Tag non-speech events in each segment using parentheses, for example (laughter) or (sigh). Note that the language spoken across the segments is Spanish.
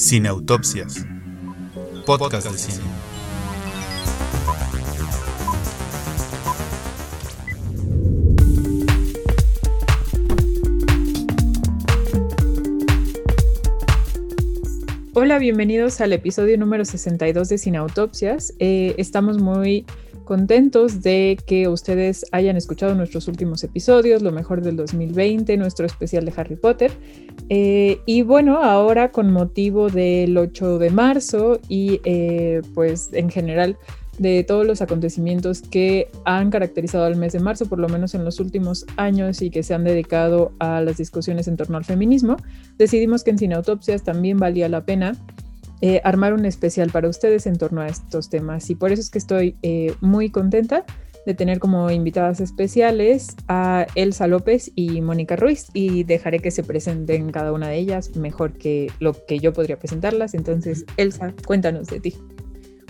Cineautopsias. Podcast de cine. Hola, bienvenidos al episodio número 62 de Cineautopsias. Eh, estamos muy contentos de que ustedes hayan escuchado nuestros últimos episodios, lo mejor del 2020, nuestro especial de Harry Potter. Eh, y bueno, ahora con motivo del 8 de marzo y eh, pues en general de todos los acontecimientos que han caracterizado al mes de marzo, por lo menos en los últimos años y que se han dedicado a las discusiones en torno al feminismo, decidimos que en Cineautopsias también valía la pena eh, armar un especial para ustedes en torno a estos temas. Y por eso es que estoy muy contenta de tener como invitadas especiales a Elsa López y Mónica Ruiz y dejaré que se presenten cada una de ellas mejor que lo que yo podría presentarlas. Entonces, Elsa, cuéntanos de ti.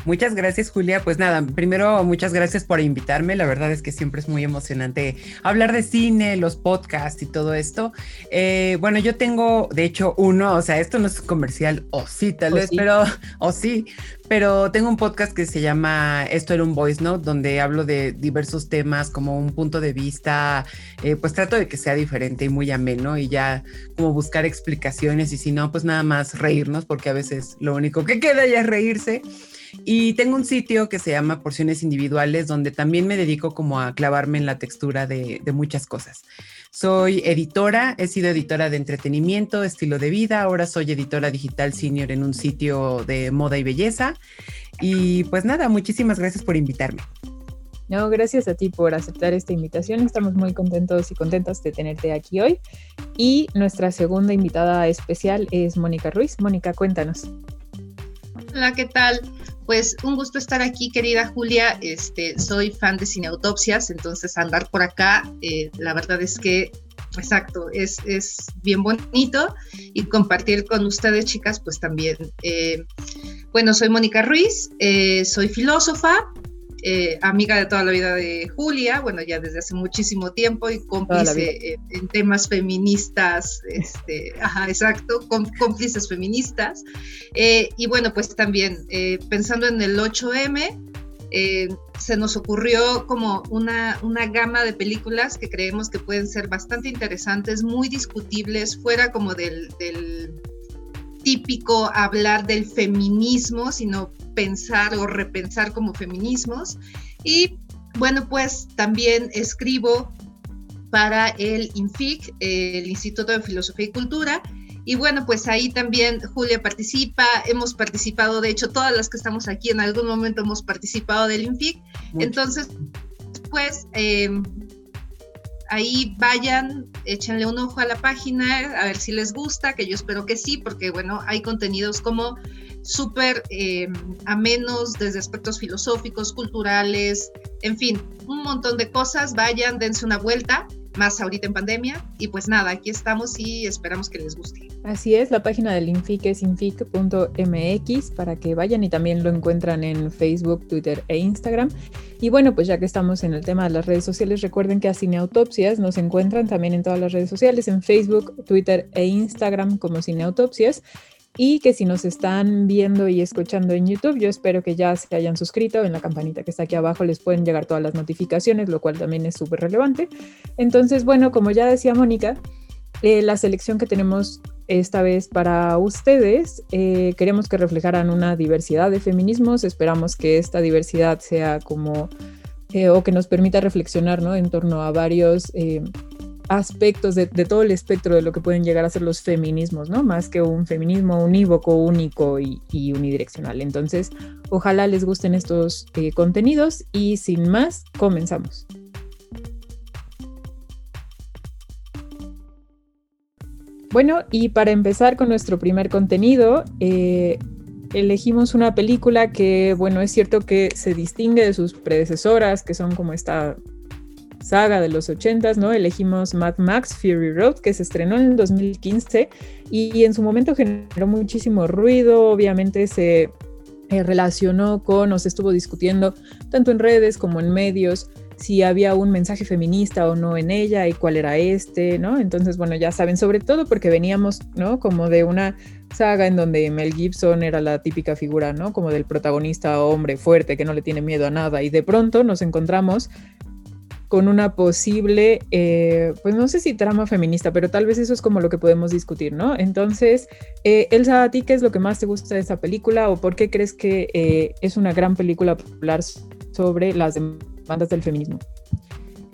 Muchas gracias, Julia. Pues nada, primero muchas gracias por invitarme. La verdad es que siempre es muy emocionante hablar de cine, los podcasts y todo esto. Eh, bueno, yo tengo, de hecho, uno, o sea, esto no es comercial, o sí, tal vez, pero, o sí, pero tengo un podcast que se llama Esto era un voice note, donde hablo de diversos temas como un punto de vista, eh, pues trato de que sea diferente y muy ameno y ya como buscar explicaciones y si no, pues nada más reírnos, porque a veces lo único que queda ya es reírse. Y tengo un sitio que se llama Porciones Individuales, donde también me dedico como a clavarme en la textura de, muchas cosas. Soy editora, he sido editora de entretenimiento, estilo de vida, ahora soy editora digital senior en un sitio de moda y belleza. Y pues nada, muchísimas gracias por invitarme. No, gracias a ti por aceptar esta invitación. Estamos muy contentos y contentas de tenerte aquí hoy. Y nuestra segunda invitada especial es Mónica Ruiz. Mónica, cuéntanos. Hola, ¿qué tal? Pues un gusto estar aquí, querida Julia. Este, soy fan de cineautopsias, entonces andar por acá, eh, la verdad es que, exacto, es, es, bien bonito y compartir con ustedes, chicas, pues también. Eh, bueno, soy Mónica Ruiz, eh, soy filósofa, eh, amiga de toda la vida de Julia, bueno, ya desde hace muchísimo tiempo y cómplice en, temas feministas, este, (laughs) ajá, exacto, cómplices feministas. Eh, y bueno, pues también eh, pensando en el 8M, se nos ocurrió como una, una gama de películas que creemos que pueden ser bastante interesantes, muy discutibles, fuera como del, del típico hablar del feminismo, sino pensar o repensar como feminismos. Y bueno, pues también escribo para el INFIC, el Instituto de Filosofía y Cultura. Y bueno, pues ahí también Julia participa, hemos participado, de hecho, todas las que estamos aquí en algún momento hemos participado del INFIC. Entonces, pues em, ahí vayan, échenle un ojo a la página, a ver si les gusta, que yo espero que sí, porque bueno, hay contenidos como súper eh, amenos desde aspectos filosóficos, culturales, en fin, un montón de cosas. Vayan, dense una vuelta, más ahorita en pandemia. Y pues nada, aquí estamos y esperamos que les guste. Así es, la página del Infic es infic.mx para que vayan y también lo encuentran en Facebook, Twitter e Instagram. Y bueno, pues ya que estamos en el tema de las redes sociales, recuerden que a Cineautopsias nos encuentran también en todas las redes sociales, en Facebook, Twitter e Instagram como Cineautopsias y que si nos están viendo y escuchando en YouTube, yo espero que ya se hayan suscrito. En la campanita que está aquí abajo les pueden llegar todas las notificaciones, lo cual también es súper relevante. Entonces, bueno, como ya decía Mónica, eh, la selección que tenemos esta vez para ustedes, eh, queremos que reflejaran una diversidad de feminismos, esperamos que esta diversidad sea como, eh, o que nos permita reflexionar ¿no? en torno a varios aspectos de, todo el espectro de lo que pueden llegar a ser los feminismos, ¿no? Más que un feminismo unívoco, único y, unidireccional. Entonces, ojalá les gusten estos eh, contenidos y sin más, comenzamos. Bueno, y para empezar con nuestro primer contenido, eh, elegimos una película que, bueno, es cierto que se distingue de sus predecesoras, que son como esta saga de los 80 ¿no? Elegimos Mad Max Fury Road, que se estrenó en el 2015 y en su momento generó muchísimo ruido, obviamente se eh, relacionó con, o se estuvo discutiendo tanto en redes como en medios, si había un mensaje feminista o no en ella y cuál era este, ¿no? Entonces, bueno, ya saben, sobre todo porque veníamos, ¿no? Como de una saga en donde Mel Gibson era la típica figura, ¿no? Como del protagonista hombre fuerte que no le tiene miedo a nada y de pronto nos encontramos con una posible, eh, pues no sé si trama feminista, pero tal vez eso es como lo que podemos discutir, ¿no? Entonces, eh, Elsa, ¿a ti qué es lo que más te gusta de esta película o por qué crees que eh, es una gran película popular sobre las demandas del feminismo?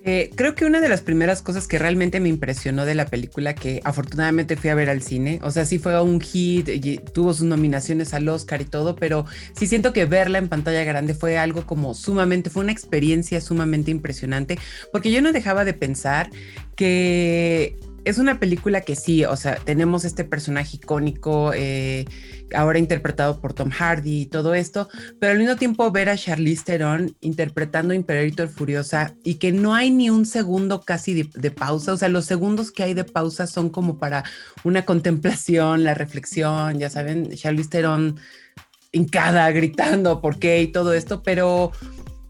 Eh, creo que una de las primeras cosas que realmente me impresionó de la película, que afortunadamente fui a ver al cine, o sea, sí fue un hit, y tuvo sus nominaciones al Oscar y todo, pero sí siento que verla en pantalla grande fue algo como sumamente, fue una experiencia sumamente impresionante, porque yo no dejaba de pensar que es una película que sí, o sea, tenemos este personaje icónico, eh, ahora interpretado por Tom Hardy y todo esto, pero al mismo tiempo ver a Charlize Theron interpretando Imperator Furiosa y que no hay ni un segundo casi de, pausa, o sea, los segundos que hay de pausa son como para una contemplación, la reflexión, ya saben, Charlize Theron hincada, gritando por qué y todo esto, pero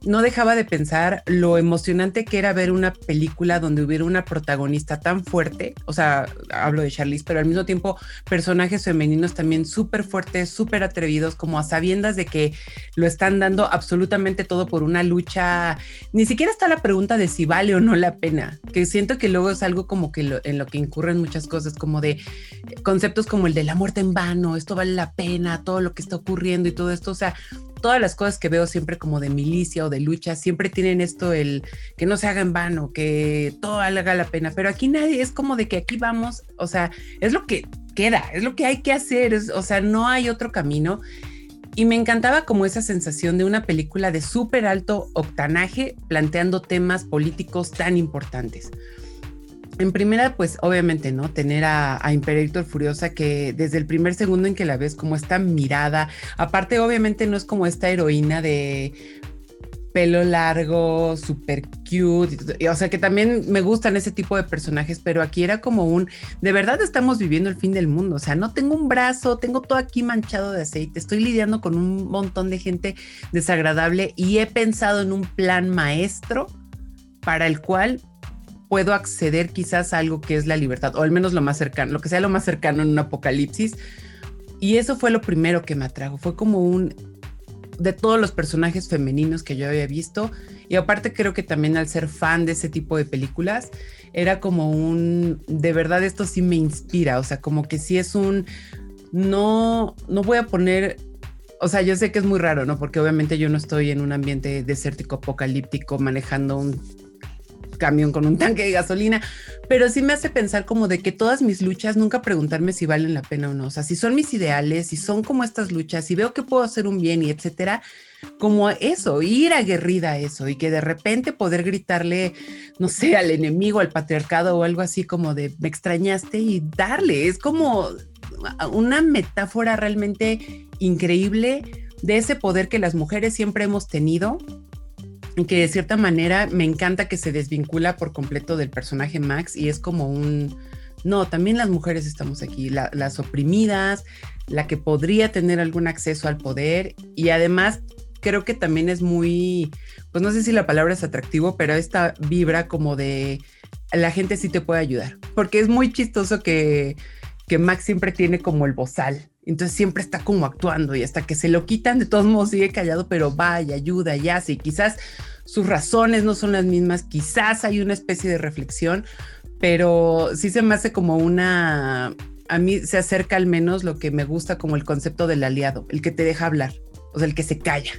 no dejaba de pensar lo emocionante que era ver una película donde hubiera una protagonista tan fuerte, o sea, hablo de Charlize, pero al mismo tiempo personajes femeninos también súper fuertes, súper atrevidos, como a sabiendas de que lo están dando absolutamente todo por una lucha. Ni siquiera está la pregunta de si vale o no la pena, que siento que luego es algo como que en lo que incurren muchas cosas, como de conceptos como el de la muerte en vano, esto vale la pena, todo lo que está ocurriendo y todo esto, o sea, todas las cosas que veo siempre como de milicia o de lucha, siempre tienen esto, el que no se haga en vano, que todo haga la pena, pero aquí nadie, es como de que aquí vamos, o sea, es lo que queda, es lo que hay que hacer, o sea, no hay otro camino. Y me encantaba como esa sensación de una película de súper alto octanaje planteando temas políticos tan importantes. En primera, pues obviamente, ¿no? Tener a, Imperator Furiosa que desde el primer segundo en que la ves como esta mirada, aparte obviamente no es como esta heroína de pelo largo, súper cute, o sea que también me gustan ese tipo de personajes, pero aquí era como un, de verdad estamos viviendo el fin del mundo, o sea, no tengo un brazo, tengo todo aquí manchado de aceite, estoy lidiando con un montón de gente desagradable y he pensado en un plan maestro para el cual puedo acceder quizás a algo que es la libertad, o al menos lo más cercano, lo que sea lo más cercano en un apocalipsis. Y eso fue lo primero que me atrajo, fue como un de todos los personajes femeninos que yo había visto. Y aparte creo que también al ser fan de ese tipo de películas, era como un, de verdad esto sí me inspira, o sea, como que sí es un, no, no voy a poner o sea, yo sé que es muy raro, ¿no? Porque obviamente yo no estoy en un ambiente desértico apocalíptico manejando un camión con un tanque de gasolina, pero sí me hace pensar como de que todas mis luchas, nunca preguntarme si valen la pena o no, o sea, si son mis ideales, si son como estas luchas, si veo que puedo hacer un bien y etcétera, como eso, ir aguerrida a eso y que de repente poder gritarle, no sé, al enemigo, al patriarcado o algo así como de me extrañaste y darle, es como una metáfora realmente increíble de ese poder que las mujeres siempre hemos tenido que de cierta manera me encanta que se desvincula por completo del personaje Max y es como un, no, también las mujeres estamos aquí, las oprimidas, la que podría tener algún acceso al poder y además creo que también es muy, pues no sé si la palabra es atractivo, pero esta vibra como de la gente sí te puede ayudar, porque es muy chistoso que, que Max siempre tiene como el bozal, entonces siempre está como actuando y hasta que se lo quitan, de todos modos sigue callado, pero va y ayuda y hace. Y quizás sus razones no son las mismas, quizás hay una especie de reflexión, pero sí se me hace como una, a mí se acerca al menos lo que me gusta como el concepto del aliado, el que te deja hablar, o sea, el que se calla.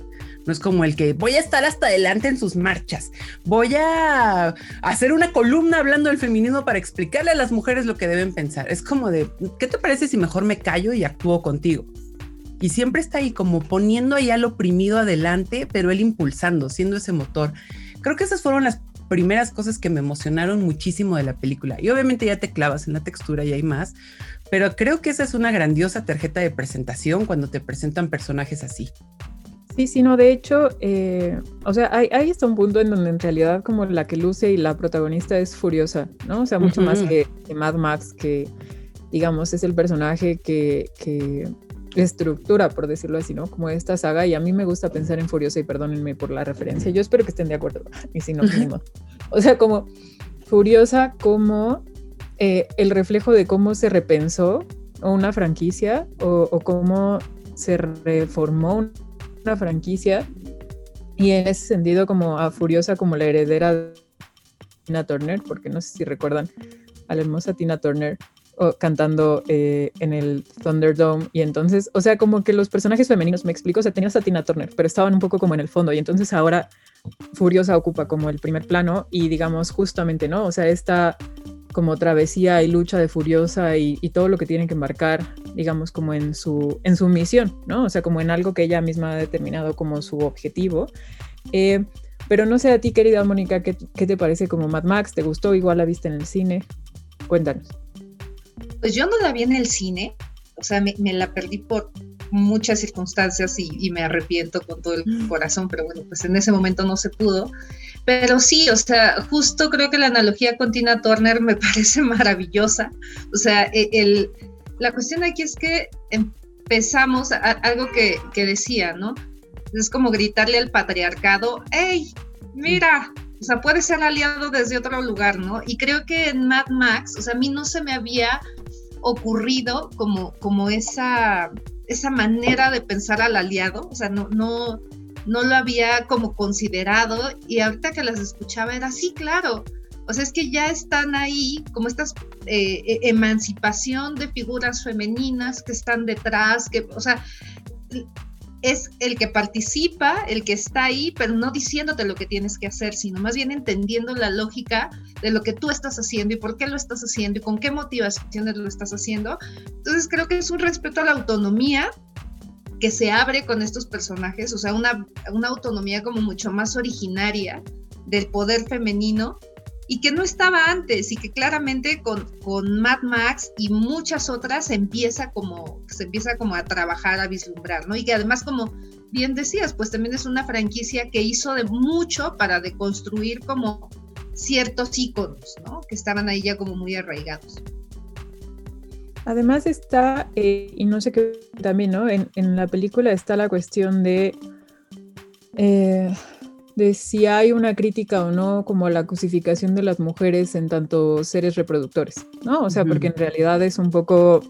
No es como el que voy a estar hasta adelante en sus marchas, voy a hacer una columna hablando del feminismo para explicarle a las mujeres lo que deben pensar. Es como de, ¿qué te parece si mejor me callo y actúo contigo? Y siempre está ahí como poniendo ahí al oprimido adelante, pero él impulsando, siendo ese motor. Creo que esas fueron las primeras cosas que me emocionaron muchísimo de la película. Y obviamente ya te clavas en la textura y hay más, pero creo que esa es una grandiosa tarjeta de presentación cuando te presentan personajes así. Sí, sí, no, de hecho, eh, o sea, hay, hay, hasta un punto en donde en realidad como la que luce y la protagonista es furiosa, ¿no? O sea, mucho más que, Mad Max, que digamos es el personaje que, que estructura, por decirlo así, ¿no? Como esta saga, y a mí me gusta pensar en Furiosa, y perdónenme por la referencia, yo espero que estén de acuerdo, (laughs) y si no, pues (laughs) O sea, como Furiosa como eh, el reflejo de cómo se repensó una franquicia o, o cómo se reformó una franquicia, y en ese sentido como a Furiosa como la heredera de Tina Turner, porque no sé si recuerdan a la hermosa Tina Turner cantando eh, en el Thunderdome y entonces, o sea, como que los personajes femeninos, me explico, o sea, tenías a Tina Turner, pero estaban un poco como en el fondo y entonces ahora Furiosa ocupa como el primer plano y digamos justamente, ¿no? O sea, esta como travesía y lucha de Furiosa y, todo lo que tienen que embarcar, digamos, como en su, en su misión, ¿no? O sea, como en algo que ella misma ha determinado como su objetivo. Eh, pero no sé a ti, querida Mónica, ¿qué, ¿qué, te parece como Mad Max? ¿Te gustó? Igual la viste en el cine. Cuéntanos. Pues yo no la vi en el cine, o sea, me, la perdí por muchas circunstancias y, me arrepiento con todo el mm. corazón, pero bueno, pues en ese momento no se pudo. Pero sí, o sea, justo creo que la analogía con Tina Turner me (laughs) parece maravillosa. O sea, e, el, la cuestión aquí es que empezamos algo que, que decía, ¿no? Es como gritarle al patriarcado, ¡hey! Mira, o sea, puede ser aliado desde otro lugar, ¿no? Y creo que en Mad Max, o sea, a mí no se me había ocurrido como, como esa, esa manera de pensar al aliado, o sea, no, no, no lo había como considerado y ahorita que las escuchaba era así, claro, o sea, es que ya están ahí como esta eh, e, emancipación de figuras femeninas que están detrás, que, o sea, es el que participa, el que está ahí, pero no diciéndote lo que tienes que hacer, sino más bien entendiendo la lógica de lo que tú estás haciendo y por qué lo estás haciendo y con qué motivaciones lo estás haciendo. Entonces creo que es un respeto a la autonomía que se abre con estos personajes, o sea, una, una autonomía como mucho más originaria del poder femenino y que no estaba antes y que claramente con, con Mad Max y muchas otras empieza como se empieza como a trabajar a vislumbrar, ¿no? Y que además como bien decías, pues también es una franquicia que hizo de mucho para deconstruir como ciertos íconos, ¿no? Que estaban ahí ya como muy arraigados. Además está, eh, y no sé qué también, ¿no? En, en, la película está la cuestión de eh, de si hay una crítica o no como a la cosificación de las mujeres en tanto seres reproductores, ¿no? O sea, porque en realidad es un poco,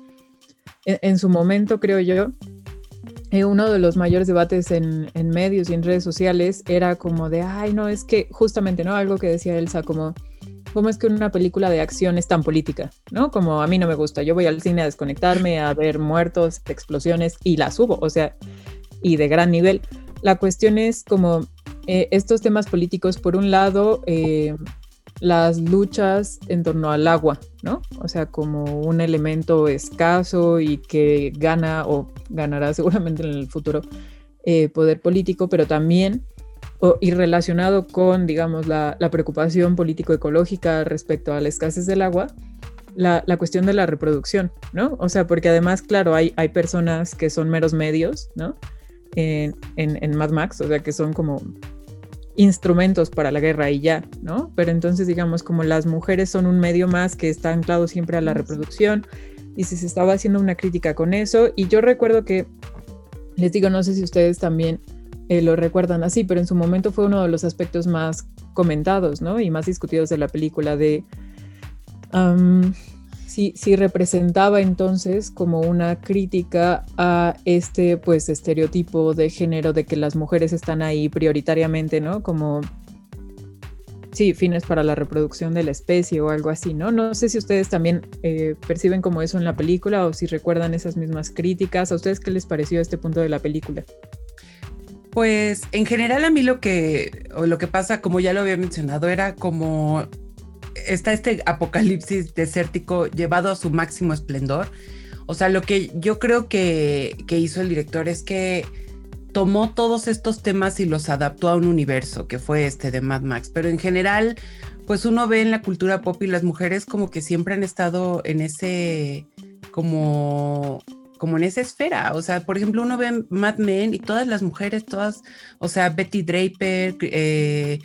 en, su momento creo yo, eh, uno de los mayores debates en, en, medios y en redes sociales era como de, ay, no, es que justamente, ¿no? Algo que decía Elsa, como, ¿cómo es que una película de acción es tan política? ¿No? Como a mí no me gusta, yo voy al cine a desconectarme, a ver muertos, explosiones y las subo, o sea, y de gran nivel. La cuestión es como eh, estos temas políticos, por un lado, eh, las luchas en torno al agua, ¿no? O sea, como un elemento escaso y que gana o ganará seguramente en el futuro eh, poder político, pero también y relacionado con, digamos, la, preocupación político-ecológica respecto a la escasez del agua, la, cuestión de la reproducción, ¿no? O sea, porque además, claro, hay, hay personas que son meros medios, ¿no? En, en, en Mad Max, o sea, que son como instrumentos para la guerra y ya, ¿no? Pero entonces digamos como las mujeres son un medio más que está anclado siempre a la reproducción y si se estaba haciendo una crítica con eso y yo recuerdo que, les digo, no sé si ustedes también eh, lo recuerdan así, pero en su momento fue uno de los aspectos más comentados, ¿no? Y más discutidos de la película de si, representaba entonces como una crítica a este pues estereotipo de género de que las mujeres están ahí prioritariamente, ¿no? Como sí, fines para la reproducción de la especie o algo así, ¿no? No sé si ustedes también eh, perciben como eso en la película o si recuerdan esas mismas críticas. ¿A ustedes qué les pareció este punto de la película? Pues en general a mí lo que, lo que pasa, como ya lo había mencionado, era como está este apocalipsis desértico llevado a su máximo esplendor. O sea, lo que yo creo que, hizo el director es que tomó todos estos temas y los adaptó a un universo, que fue este de Mad Max. Pero en general, pues uno ve en la cultura pop y las mujeres como que siempre han estado en ese, como como en esa esfera, o sea, por ejemplo, uno ve Mad Men y todas las mujeres, todas, o sea, Betty Draper, eh,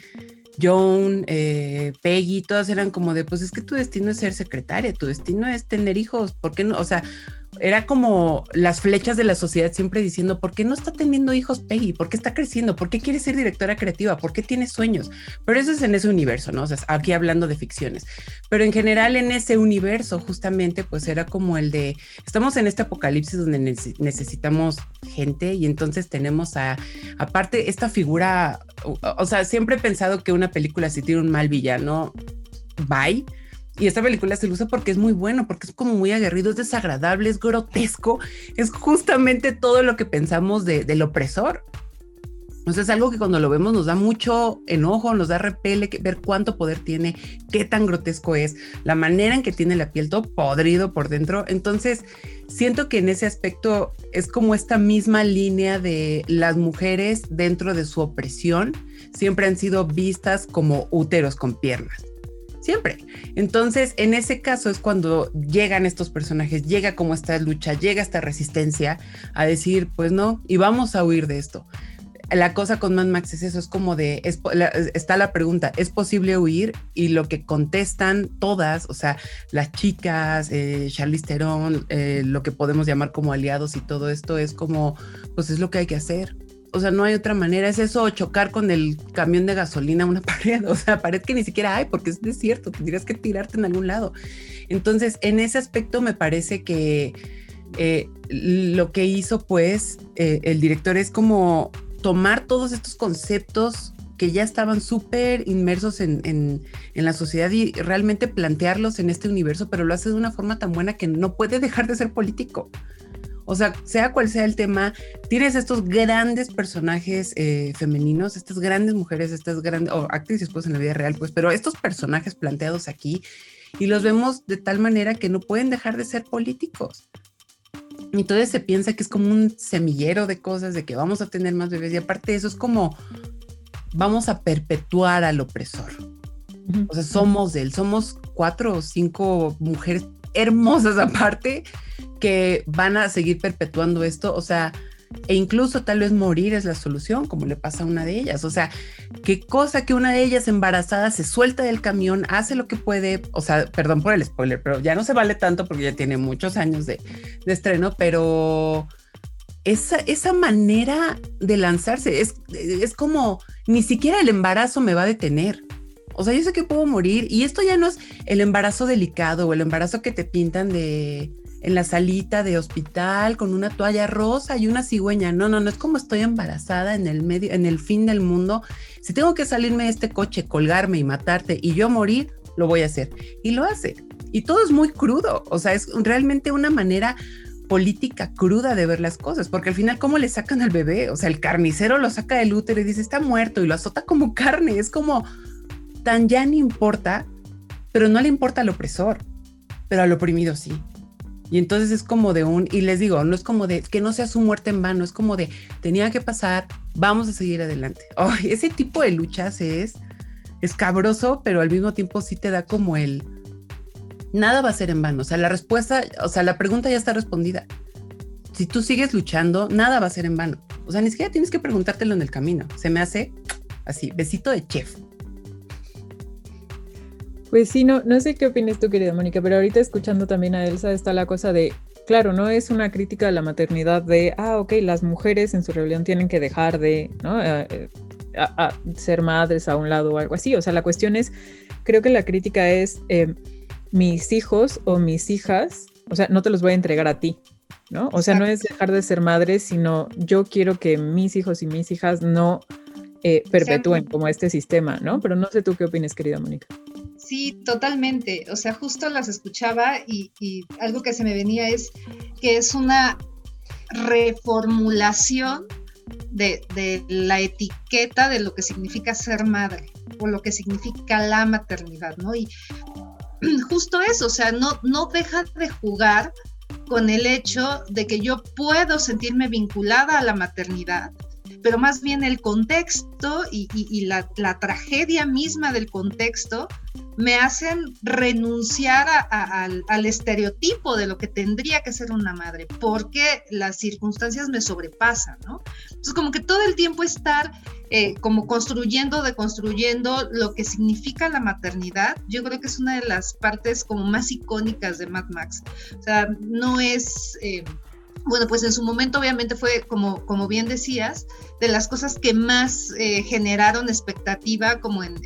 Joan, eh, Peggy, todas eran como de, pues es que tu destino es ser secretaria, tu destino es tener hijos, ¿por qué no? O sea, era como las flechas de la sociedad siempre diciendo, ¿por qué no está teniendo hijos Peggy? ¿Por qué está creciendo? ¿Por qué quiere ser directora creativa? ¿Por qué tiene sueños? Pero eso es en ese universo, ¿no? O sea, aquí hablando de ficciones. Pero en general en ese universo justamente pues era como el de, estamos en este apocalipsis donde necesitamos gente y entonces tenemos a, aparte esta figura, o, sea, siempre he pensado que una película si tiene un mal villano, bye y esta película se usa porque es muy bueno, porque es como muy aguerrido, es desagradable, es grotesco, es justamente todo lo que pensamos del opresor. Entonces es algo que cuando lo vemos nos da mucho enojo, nos da repele ver cuánto poder tiene, qué tan grotesco es, la manera en que tiene la piel todo podrido por dentro. Entonces siento que en ese aspecto es como esta misma línea de las mujeres dentro de su opresión siempre han sido vistas como úteros con piernas siempre. Entonces, en ese caso es cuando llegan estos personajes, llega como esta lucha, llega esta resistencia a decir, pues no, y vamos a huir de esto. La cosa con Mad Max es eso, es como de, está la pregunta, ¿es posible huir? Y lo que contestan todas, o sea, las chicas, eh, Charlize Theron, eh, lo que podemos llamar como aliados y todo esto es como, pues es lo que hay que hacer o sea, no hay otra manera. Es eso, chocar con el camión de gasolina a una (laughs) pared, o sea, pared que ni siquiera hay porque es desierto, tendrías que tirarte en algún lado. Entonces, en ese aspecto me parece que eh, lo que hizo pues eh, el director es como tomar todos estos conceptos que ya estaban súper inmersos en, en, la sociedad y realmente plantearlos en este universo, pero lo hace de una forma tan buena que no puede dejar de ser político. O sea, sea cual sea el tema, tienes estos grandes personajes eh, femeninos, estas grandes mujeres, estas grandes, o actrices pues en la vida real, pues, pero estos personajes planteados aquí y los vemos de tal manera que no pueden dejar de ser políticos. Entonces se piensa que es como un semillero de cosas, de que vamos a tener más bebés y aparte eso es como vamos a perpetuar al opresor. O sea, somos de él, somos cuatro o cinco mujeres hermosas aparte que van a seguir perpetuando esto, o sea, e incluso tal vez morir es la solución, como le pasa a una de ellas. O sea, qué cosa que una de ellas embarazada se suelta del camión, hace lo que puede, o sea, perdón por el spoiler, pero ya no se vale tanto porque ya tiene muchos años de, estreno, pero esa, esa manera de lanzarse es, es como, ni siquiera el embarazo me va a detener. O sea, yo sé que puedo morir y esto ya no es el embarazo delicado o el embarazo que te pintan de en la salita de hospital con una toalla rosa y una cigüeña. No, no, no es como estoy embarazada en el medio, en el fin del mundo. Si tengo que salirme de este coche, colgarme y matarte y yo morir, lo voy a hacer. Y lo hace. Y todo es muy crudo. O sea, es realmente una manera política cruda de ver las cosas, porque al final, ¿cómo le sacan al bebé? O sea, el carnicero lo saca del útero y dice, está muerto y lo azota como (laughs) carne. Es como tan ya no importa, pero no le importa al opresor, pero al oprimido sí. Y entonces es como de un, y les digo, no es como de que no sea su muerte en vano, es como de tenía que pasar, vamos a seguir adelante. (laughs) ese tipo de luchas es escabroso, pero al mismo tiempo sí te da como el nada va a ser en vano. O sea, la respuesta, o sea, la pregunta ya está respondida. Si tú sigues luchando, nada va a ser en vano. O sea, ni siquiera tienes que preguntártelo en el camino. Se me hace así, besito de chef. Pues sí, no, no sé qué opinas tú, querida Mónica, pero ahorita escuchando también a Elsa está la cosa de, claro, no es una crítica a la maternidad de, ah, ok, las mujeres en su rebelión tienen que dejar de, ¿no? Eh, eh, ser madres a un lado o algo así. O sea, la cuestión es, creo que la crítica es, eh, mis hijos o mis hijas, o sea, no te los voy a entregar a ti, ¿no? O sea, no es dejar de ser madres, sino yo quiero que mis hijos y mis hijas no perpetúen como este sistema, ¿no? Pero no sé tú qué opinas, querida Mónica. Sí, totalmente. O sea, justo las escuchaba y, algo que se me venía es que es una reformulación de, la etiqueta de lo que significa ser madre o lo que significa la maternidad, ¿no? Y (clears throat) justo eso, o sea, no, no deja de jugar con el hecho de que yo puedo sentirme vinculada a la maternidad, pero más bien el contexto y, la, tragedia misma del contexto me hacen renunciar al, estereotipo de lo que tendría que ser una madre, porque las circunstancias me sobrepasan, ¿no? Entonces, como que todo el tiempo estar eh, como construyendo, deconstruyendo lo que significa la maternidad, yo creo que es una de las partes como más icónicas de Mad Max. O sea, no es... Eh, bueno, pues en su momento obviamente fue, como, como bien decías, de las cosas que más eh, generaron expectativa como en,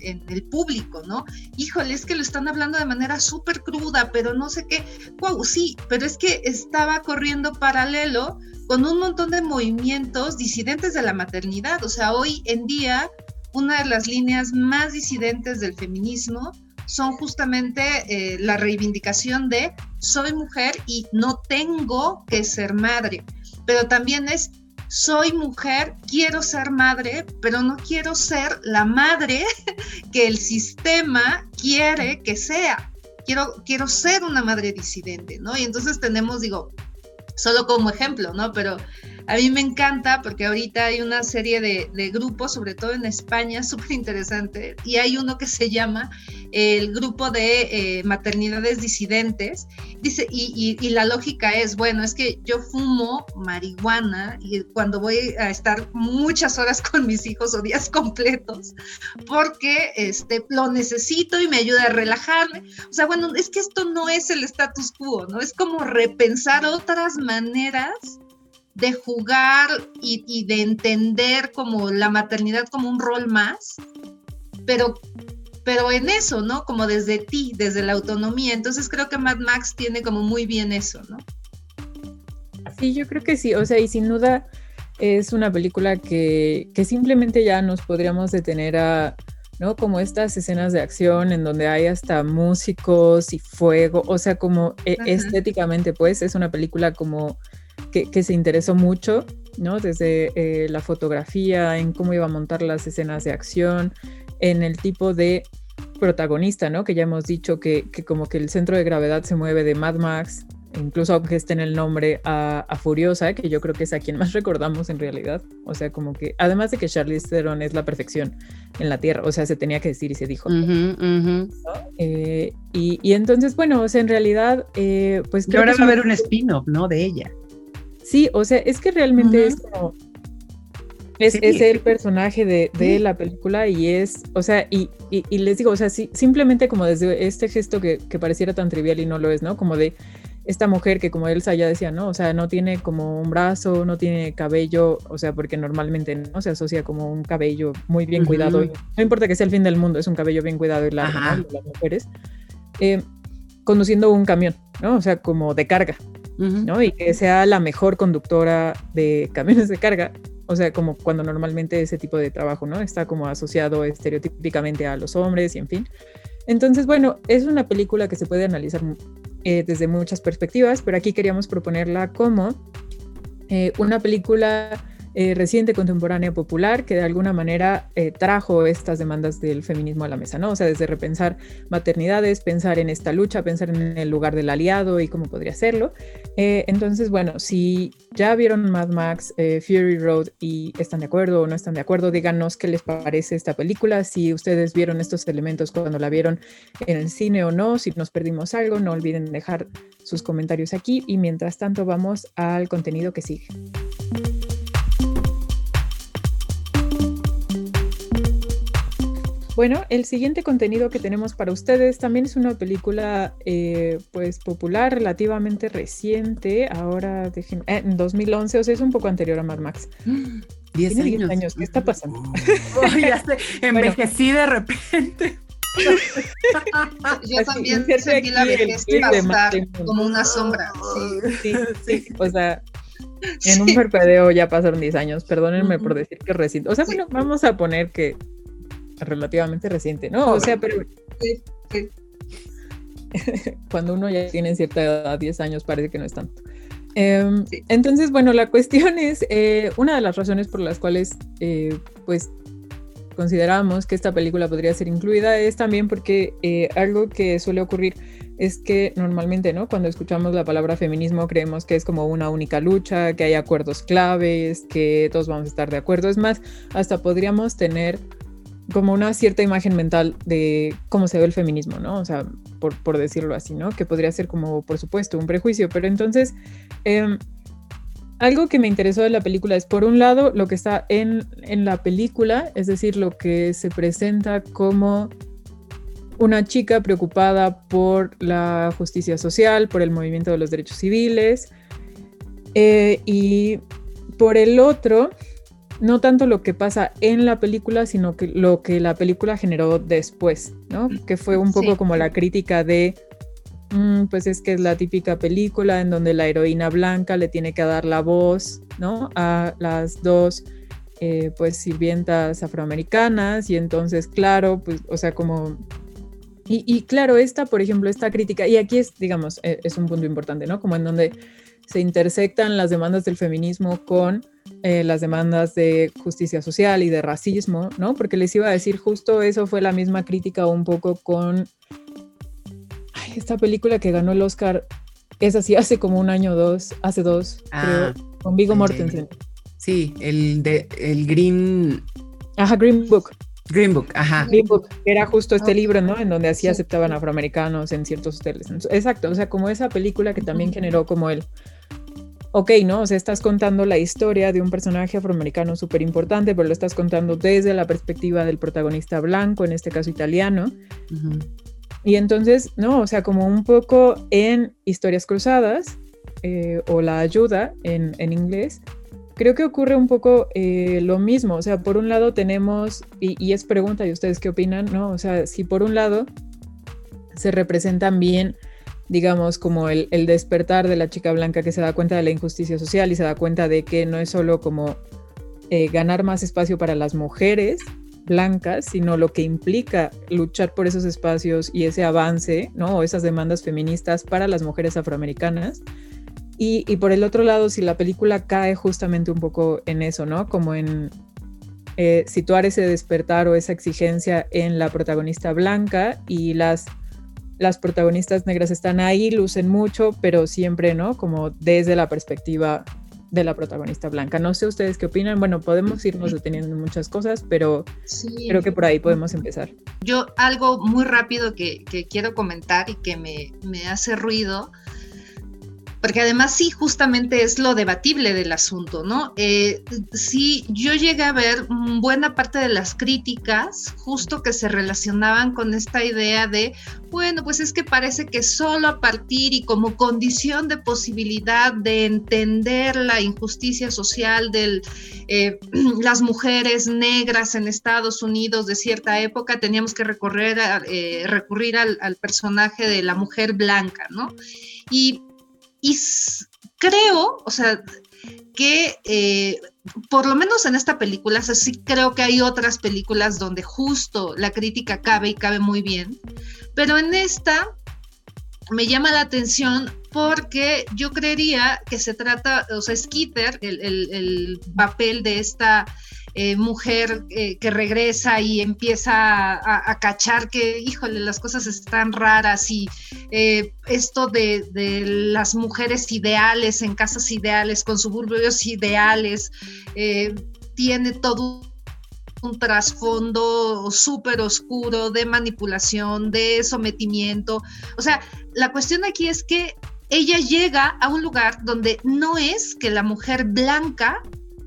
el público, ¿no? Híjole, es que lo están hablando de manera súper cruda, pero no sé qué. Wow, sí, pero es que estaba corriendo paralelo con un montón de movimientos disidentes de la maternidad. O sea, hoy en día, una de las líneas más disidentes del feminismo son justamente eh, la reivindicación de soy mujer y no tengo que ser madre, pero también es soy mujer, quiero ser madre, pero no quiero ser la madre (laughs) que el sistema quiere que sea. Quiero, quiero ser una madre disidente, ¿no? Y entonces tenemos, digo, solo como ejemplo, ¿no? Pero a mí me encanta porque ahorita hay una serie de, grupos, sobre todo en España, (laughs) súper interesante, y hay uno que se llama el grupo de eh, maternidades disidentes. Dice, y, la lógica es, bueno, es que yo fumo marihuana y cuando voy a estar muchas horas con mis hijos o días completos, porque este, lo necesito y me ayuda a relajarme. O sea, bueno, es que esto no es el status quo, ¿no? Es como repensar otras maneras de jugar y, de entender como la maternidad como un rol más, pero, pero en eso, ¿no? Como desde ti, desde la autonomía. Entonces creo que Mad Max tiene como muy bien eso, ¿no? Sí, yo creo que sí, o sea, y sin duda es una película que, que simplemente ya nos podríamos detener a, ¿no? Como estas escenas de acción en donde hay hasta músicos y fuego, o sea, como e, estéticamente, pues es una película como que, se interesó mucho, ¿no? Desde eh, la fotografía, en cómo iba a montar las escenas de acción, en el tipo de protagonista, ¿no? Que ya hemos dicho que, como que el centro de gravedad se mueve de Mad Max, incluso aunque esté en el nombre a, Furiosa, que yo creo que es a quien más recordamos en realidad. O sea, como que, además de que Charlize Theron es la perfección en la Tierra, o sea, se tenía que decir y se dijo. Eh, y, entonces, bueno, o sea, en realidad, eh, pues... Creo ahora va a haber un spin-off, ¿no? De ella. Sí, o sea, es que realmente es como. Es, el personaje de, la película y es, o sea, y, les digo, o sea, simplemente como desde este gesto que, pareciera tan trivial y no lo es, ¿no? Como de esta mujer que como Elsa ya decía, ¿no? O sea, no tiene como un brazo, no tiene cabello, o sea, porque normalmente no se asocia como un cabello muy bien cuidado. no importa que sea el fin del mundo, es un cabello bien cuidado y largo, ¿no? las mujeres. Eh, conduciendo un camión, ¿no? O sea, como de carga. ¿No? Y que sea la mejor conductora de camiones de carga, o sea, como cuando normalmente ese tipo de trabajo, ¿no? Está como asociado estereotípicamente a los hombres y en fin. Entonces, bueno, es una película que se puede analizar eh, desde muchas perspectivas, pero aquí queríamos proponerla como eh, una película eh, reciente, contemporánea, popular, que de alguna manera eh, trajo estas demandas del feminismo a la mesa, ¿no? O sea, desde repensar maternidades, pensar en esta lucha, pensar en el lugar del aliado y cómo podría hacerlo. Eh, entonces, bueno, si ya vieron Mad Max, Fury Road y están de acuerdo o no están de acuerdo, díganos qué les parece esta película, si ustedes vieron estos elementos cuando la vieron en el cine o no, si nos perdimos algo, no olviden dejar sus comentarios aquí y mientras tanto vamos al contenido que sigue. Bueno, el siguiente contenido que tenemos para ustedes también es una película eh, pues popular, relativamente reciente, ahora eh, en 2011, o sea, es un poco anterior a Mad Max. (gasps) 10 años. años. ¿Qué está pasando? (laughs) Oh, ya sé, (laughs) envejecí de repente. (laughs) Yo también sentí la vejez pasar como una sombra. Sí, sí, o sea, en un parpadeo ya pasaron 10 años, perdónenme por decir que reciente. O sea, bueno, vamos a poner que relativamente reciente, ¿no? O sea, pero (laughs) cuando uno ya tiene cierta edad, 10 años, parece que no es tanto. Em, entonces, bueno, la cuestión es, eh, una de las razones por las cuales, eh, pues, consideramos que esta película podría ser incluida es también porque eh, algo que suele ocurrir es que normalmente, ¿no? Cuando escuchamos la palabra feminismo creemos que es como una única lucha, que hay acuerdos claves, que todos vamos a estar de acuerdo. Es más, hasta podríamos tener como una cierta imagen mental de cómo se ve el feminismo, ¿no? O sea, por, por decirlo así, ¿no? Que podría ser como, por supuesto, un prejuicio, pero entonces, eh, algo que me interesó de la película es, por un lado, lo que está en, en la película, es decir, lo que se presenta como una chica preocupada por la justicia social, por el movimiento de los derechos civiles, eh, y por el otro, no tanto lo que pasa en la película, sino que lo que la película generó después, ¿no? Que fue un poco Sí. como la crítica de, mm, pues es que es la típica película en donde la heroína blanca le tiene que dar la voz, ¿no? A las dos, eh, pues, sirvientas afroamericanas y entonces, claro, pues, o sea, como... Y, y claro, esta, por ejemplo, esta crítica, y aquí es, digamos, eh, es un punto importante, ¿no? Como en donde se intersectan las demandas del feminismo con eh, las demandas de justicia social y de racismo, ¿no? Porque les iba a decir, justo eso fue la misma crítica un poco con ay, esta película que ganó el Oscar, es así, hace como un año o dos, hace dos, Ah, creo, con Vigo Mortensen. Sí, el de el Green Ajá, Green Book. Green Book, ajá. Green Book, era justo este Ok. libro, ¿no? En donde así Sí. aceptaban afroamericanos en ciertos hoteles. Exacto, o sea, como esa película que también generó como el, ok, ¿no? O sea, estás contando la historia de un personaje afroamericano súper importante, pero lo estás contando desde la perspectiva del protagonista blanco, en este caso italiano. Ujú. Y entonces, ¿no? O sea, como un poco en historias cruzadas eh, o la ayuda en, en inglés, creo que ocurre un poco eh, lo mismo. O sea, por un lado tenemos, y, y es pregunta, ¿y ustedes qué opinan? ¿No? O sea, si por un lado se representan bien, digamos, como el, el despertar de la chica blanca que se da cuenta de la injusticia social y se da cuenta de que no es solo como eh, ganar más espacio para las mujeres blancas, sino lo que implica luchar por esos espacios y ese avance, ¿no? O esas demandas feministas para las mujeres afroamericanas. Y, y por el otro lado, si la película cae justamente un poco en eso, ¿no? Como en eh, situar ese despertar o esa exigencia en la protagonista blanca y las, las protagonistas negras están ahí, lucen mucho, pero siempre, ¿no? Como desde la perspectiva de la protagonista blanca. No sé ustedes qué opinan. Bueno, podemos irnos deteniendo en muchas cosas, pero Sí. creo que por ahí podemos empezar. Yo algo muy rápido que, que quiero comentar y que me, me hace ruido, porque además sí, justamente es lo debatible del asunto, ¿no? Eh, sí, yo llegué a ver buena parte de las críticas justo que se relacionaban con esta idea de, bueno, pues es que parece que solo a partir y como condición de posibilidad de entender la injusticia social de eh, (clears throat) las mujeres negras en Estados Unidos de cierta época, teníamos que recorrer eh, recurrir al, al personaje de la mujer blanca, ¿no? Y y creo, o sea, que eh, por lo menos en esta película, o sea, sí creo que hay otras películas donde justo la crítica cabe y cabe muy bien, pero en esta me llama la atención porque yo creería que se trata, o sea, Skeeter, el, el, el papel de esta eh, mujer eh, que regresa y empieza a, cachar que, híjole, las cosas están raras y eh, esto de, de, las mujeres ideales en casas ideales, con suburbios ideales, tiene todo un trasfondo súper oscuro de manipulación, de sometimiento. O sea, la cuestión aquí es que ella llega a un lugar donde no es que la mujer blanca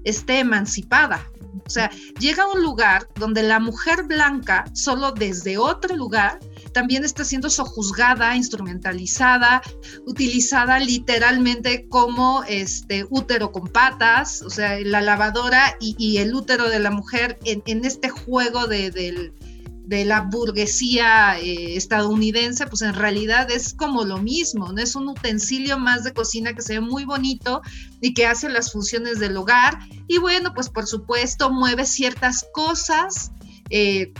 esté emancipada, o sea, llega a un lugar donde la mujer blanca, solo desde otro lugar, también está siendo sojuzgada, instrumentalizada, utilizada literalmente como este útero con patas, o sea, la lavadora y, el útero de la mujer en, este juego de, de, de la burguesía eh, estadounidense, pues en realidad es como lo mismo, ¿no? Es un utensilio más de cocina que se ve muy bonito y que hace las funciones del hogar. Y bueno, pues por supuesto mueve ciertas cosas, eh,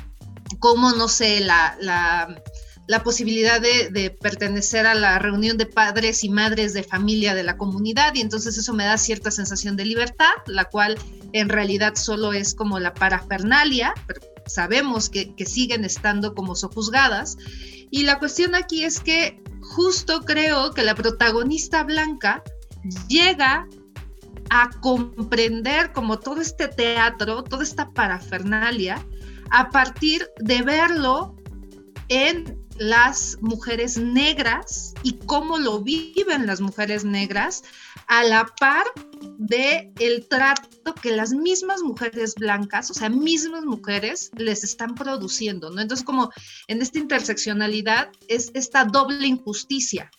como, no sé, la, la, posibilidad de, de, pertenecer a la reunión de padres y madres de familia de la comunidad, y entonces eso me da cierta sensación de libertad, la cual en realidad solo es como la parafernalia, pero sabemos que, siguen estando como sojuzgadas. Y la cuestión aquí es que justo creo que la protagonista blanca llega a comprender como todo este teatro, toda esta parafernalia, a partir de verlo en las mujeres negras y cómo lo viven las mujeres negras a la par de el trato que las mismas mujeres blancas, o sea, mismas mujeres les están produciendo, ¿no? Entonces, como en esta interseccionalidad es esta doble injusticia,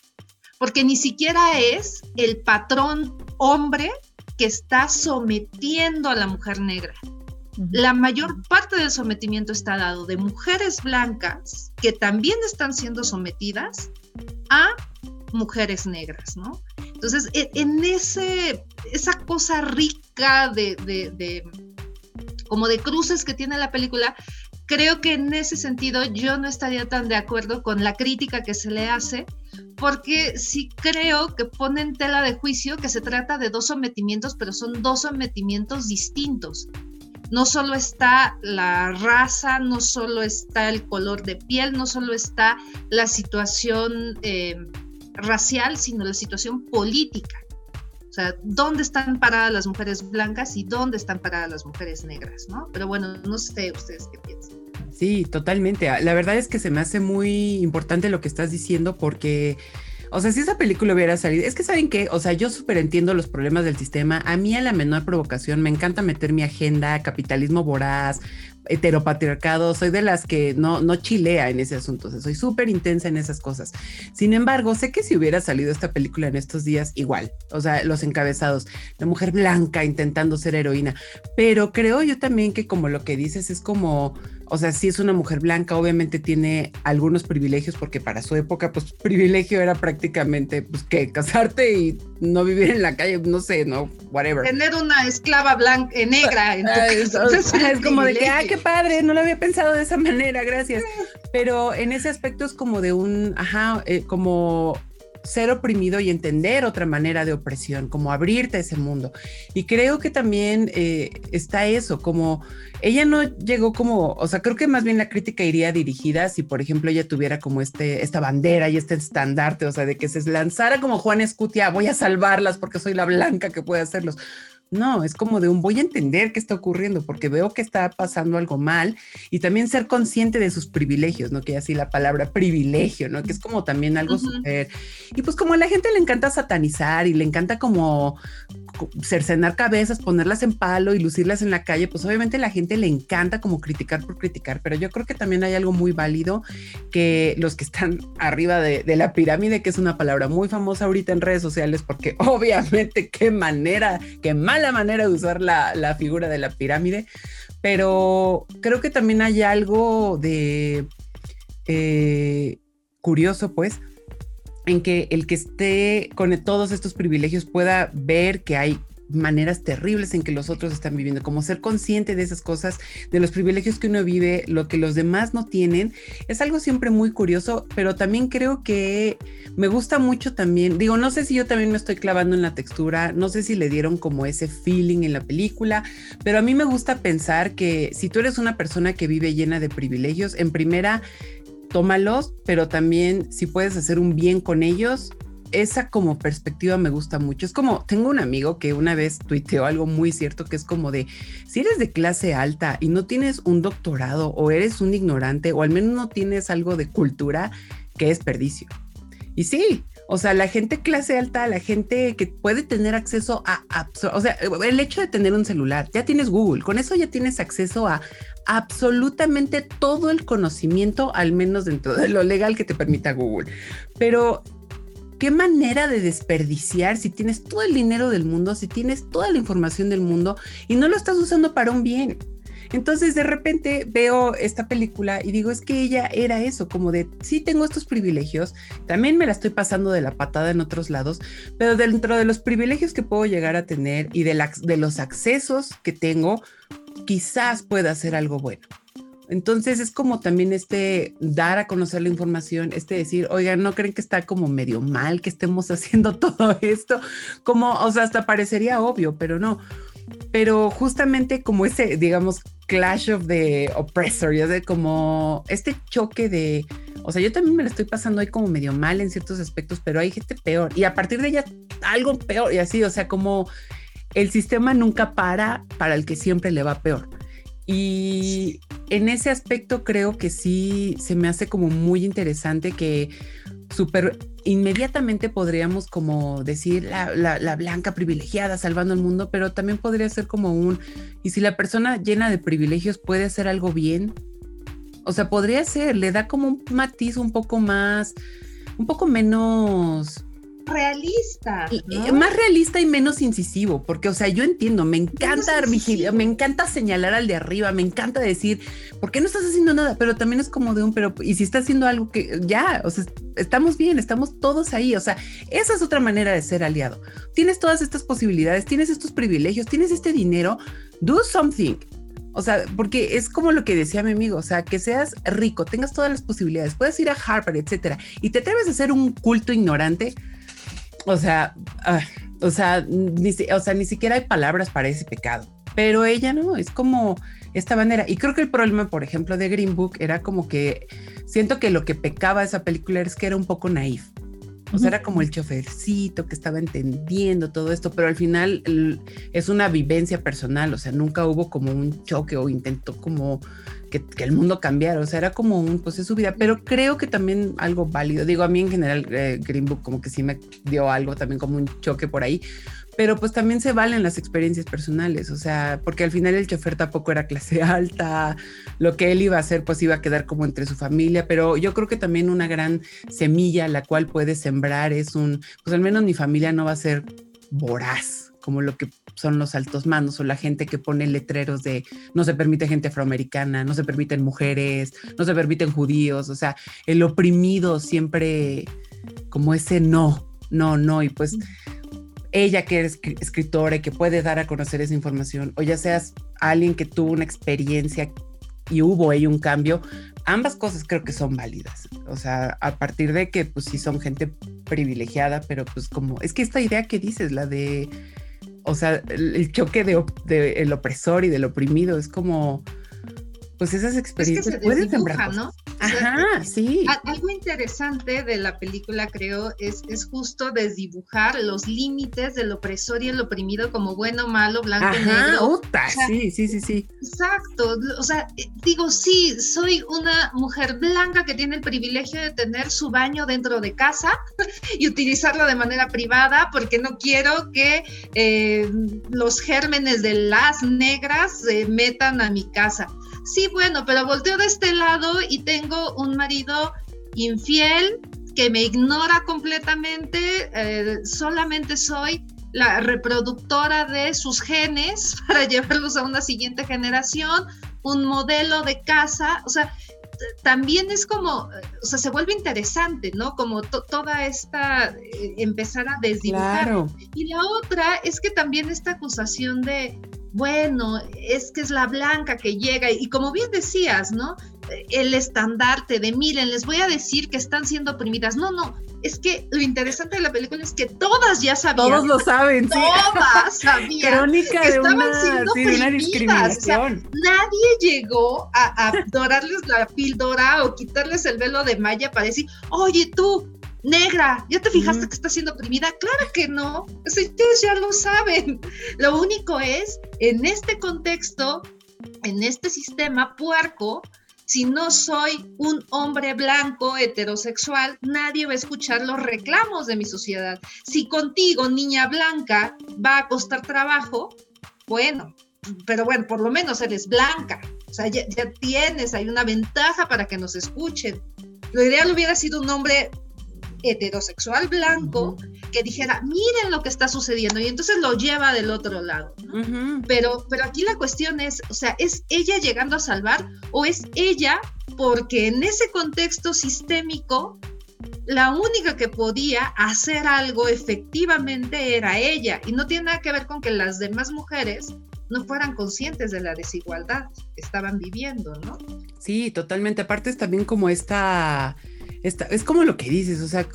porque ni siquiera es el patrón hombre que está sometiendo a la mujer negra. La mayor parte del sometimiento está dado de mujeres blancas que también están siendo sometidas a mujeres negras, ¿no? Entonces, e, en ese, esa cosa rica de, como de cruces que tiene la película, creo que en ese sentido yo no estaría tan de acuerdo con la crítica que se le hace, porque sí creo que pone en tela de juicio que se trata de dos sometimientos, pero son dos sometimientos distintos. No solo está la raza, no solo está el color de piel, no solo está la situación... Eh, racial, sino la situación política. O sea, ¿dónde están paradas las mujeres blancas y dónde están paradas las mujeres negras? ¿no? Pero bueno, no sé ustedes qué piensan. Sí, totalmente. La verdad es que se me hace muy importante lo que estás diciendo porque... O sea, si esa película hubiera salido, es que saben que, o sea, yo súper entiendo los problemas del sistema. A mí a la menor provocación me encanta meter mi agenda, capitalismo voraz, heteropatriarcado, soy de las que no, no chilea en ese asunto, soy súper intensa en esas cosas. Sin embargo, sé que si hubiera salido esta película en estos días, igual, o sea, los encabezados, la mujer blanca intentando ser heroína, pero creo yo también que como lo que dices es como o sea, si es una mujer blanca, obviamente tiene algunos privilegios, porque para su época, pues (laughs) privilegio era prácticamente, pues que casarte y no vivir en la calle, no sé, no, whatever. Tener una esclava blanca, eh, negra en tu (laughs) (laughs) es, como de que, ah, qué padre, no lo había pensado de esa manera, gracias. Pero en ese aspecto es como de un, ajá, eh, como ser oprimido y entender otra manera de opresión, como abrirte a ese mundo. Y creo que también eh, está eso, como ella no llegó como, o sea, creo que más bien la crítica iría dirigida si, por ejemplo, ella tuviera como este, esta bandera y este estandarte, o sea, de que se lanzara como Juan Escutia, voy a salvarlas porque soy la blanca que puede hacerlos. No, es como de un voy a entender qué está ocurriendo porque veo que está pasando algo mal y también ser consciente de sus privilegios, ¿no? Que así la palabra privilegio, ¿no? Que es como también algo súper... Y pues como a la gente le encanta satanizar y le encanta como cercenar cabezas, ponerlas en palo y lucirlas en la calle, pues obviamente a la gente le encanta como criticar por criticar, pero yo creo que también hay algo muy válido que los que están (laughs) arriba de, la pirámide, que es una palabra muy famosa ahorita en redes sociales, porque (laughs) obviamente qué manera, qué mal la manera de usar la, figura de la pirámide, pero creo que también hay algo de eh, curioso, pues, en que el que esté con todos estos privilegios pueda ver que hay maneras terribles en que los otros están viviendo, como ser consciente de esas cosas, de los privilegios que uno vive, lo que los demás no tienen, es algo siempre muy curioso, pero también creo que me gusta mucho también, digo, no sé si yo también me estoy clavando en la textura, no sé si le dieron como ese feeling en la película, pero a mí me gusta pensar que si tú eres una persona que vive llena de privilegios, en primera, tómalos, pero también si puedes hacer un bien con ellos, esa como perspectiva me gusta mucho. Es como, tengo un amigo que una vez tuiteó algo muy cierto que es como de, si eres de clase alta y no tienes un doctorado o eres un ignorante o al menos no tienes algo de cultura, qué desperdicio. Y sí, o sea, la gente clase alta, la gente que puede tener acceso a, o sea, el hecho de tener un celular, ya tienes Google, con eso ya tienes acceso a absolutamente todo el conocimiento, al menos dentro de lo legal que te permita Google. Pero qué manera de desperdiciar si tienes todo el dinero del mundo, si tienes toda la información del mundo y no lo estás usando para un bien. Entonces de repente veo esta película y digo, es que ella era eso, como de, sí tengo estos privilegios, también me la estoy pasando de la patada en otros lados, pero dentro de los privilegios que puedo llegar a tener y de, de los accesos que tengo, quizás pueda hacer algo bueno. Entonces es como también este dar a conocer la información, este decir, oigan, ¿no creen que está como medio mal que estemos (laughs) haciendo todo esto? Como, o sea, hasta parecería obvio, pero no. Pero justamente como ese, digamos, clash of the oppressor, ya de como este choque de, o sea, yo también me la estoy pasando ahí como medio mal en ciertos aspectos, pero hay gente peor y a partir de ella algo peor y así, o sea, como el sistema nunca para para el que siempre le va peor. Y en ese aspecto creo que sí se me hace como muy interesante que súper inmediatamente podríamos como decir la, la, blanca privilegiada salvando el mundo, pero también podría ser como un, y si la persona llena de privilegios puede hacer algo bien, o sea, podría ser, le da como un matiz un poco más, un poco menos realista. Más realista y menos incisivo, porque, o sea, yo entiendo, me encanta me encanta señalar al de arriba, me encanta decir, ¿por qué no estás haciendo nada? Pero también es como de un, pero, y si está haciendo algo que ya, o sea, estamos bien, estamos todos ahí, o sea, esa es otra manera de ser aliado. Tienes todas estas posibilidades, tienes estos privilegios, tienes este dinero, do something. O sea, porque es como lo que decía mi amigo, o sea, que seas rico, tengas todas las posibilidades, puedes ir a Harvard, etcétera, y te atreves a ser un culto ignorante, o sea, ah, o, sea, ni, o sea, ni siquiera hay palabras para ese pecado. Pero ella no, es como esta manera. Y creo que el problema, por ejemplo, de Green Book era como que siento que lo que pecaba esa película es que era un poco naif. O sea, era como el chofercito que estaba entendiendo todo esto, pero al final es una vivencia personal, o sea, nunca hubo como un choque o intentó como que, el mundo cambiara, o sea, era como un, pues es su vida, pero creo que también algo válido, digo, a mí en general eh, Green Book como que sí me dio algo también como un choque por ahí, pero pues también se valen las experiencias personales, o sea, porque al final el chofer tampoco era clase (laughs) alta, lo que él iba a hacer pues iba a quedar como entre su familia, pero yo creo que también una gran semilla la cual puede sembrar es un, pues al menos mi familia no va a ser voraz, como lo que son los altos mandos o la gente que pone letreros de no se permite gente afroamericana, no se permiten mujeres, no se permiten judíos, o sea, el oprimido siempre como ese no, no, no, y pues ella que es escritora y que puede dar a conocer esa información, o ya seas alguien que tuvo una experiencia y hubo ahí un cambio, ambas cosas creo que son válidas. O sea, a partir de que pues sí son gente privilegiada, pero pues como es que esta idea que dices, la de o sea, el, choque de, el opresor y del oprimido es como, pues esas experiencias pueden sembrar ¿no? Ajá, sí. Algo interesante de la película, creo, es, es justo desdibujar los límites del opresor y el oprimido como bueno, malo, blanco, y negro. sí, sí, sí, sí. Exacto. O sea, eh, digo, sí, soy una mujer blanca que tiene el privilegio de tener su baño dentro de casa (laughs) y utilizarlo de manera privada porque no quiero que eh, los gérmenes de las negras se metan a mi casa sí, bueno, pero volteo de este lado y tengo un marido infiel que me ignora completamente, eh, solamente soy la reproductora de sus genes (laughs) para llevarlos a una siguiente generación, un modelo de casa, o sea, también es como, o sea, se vuelve interesante, ¿no? Como toda esta, eh, empezar a desdibujar. Y la otra es que también esta acusación de, bueno, es que es la blanca que llega y como bien decías, ¿no? El estandarte de, miren, les voy a decir que están siendo oprimidas. No, no, es que lo interesante de la película es que todas ya sabían. Todos lo saben, Todas sabían. Crónica que de, una, siendo sí, una discriminación. nadie llegó a, a (laughs) dorarles la píldora o quitarles el velo de malla para decir, oye tú, negra, ¿ya te fijaste que está siendo oprimida? Claro que no, ustedes ya lo saben. Lo único es, en este contexto, en este sistema puerco, si no soy un hombre blanco heterosexual, nadie va a escuchar los reclamos de mi sociedad. Si contigo, niña blanca, va a costar trabajo, bueno, pero bueno, por lo menos eres blanca. O sea, ya, ya tienes, hay una ventaja para que nos escuchen. Lo ideal hubiera sido un hombre heterosexual blanco que dijera, miren lo que está sucediendo y entonces lo lleva del otro lado. pero, pero aquí la cuestión es, o sea, ¿es ella llegando a salvar o es ella porque en ese contexto sistémico la única que podía hacer algo efectivamente era ella y no tiene nada que ver con que las demás mujeres no fueran conscientes de la desigualdad que estaban viviendo, ¿no? Sí, totalmente. Aparte es también como esta es como lo que dices, o sea,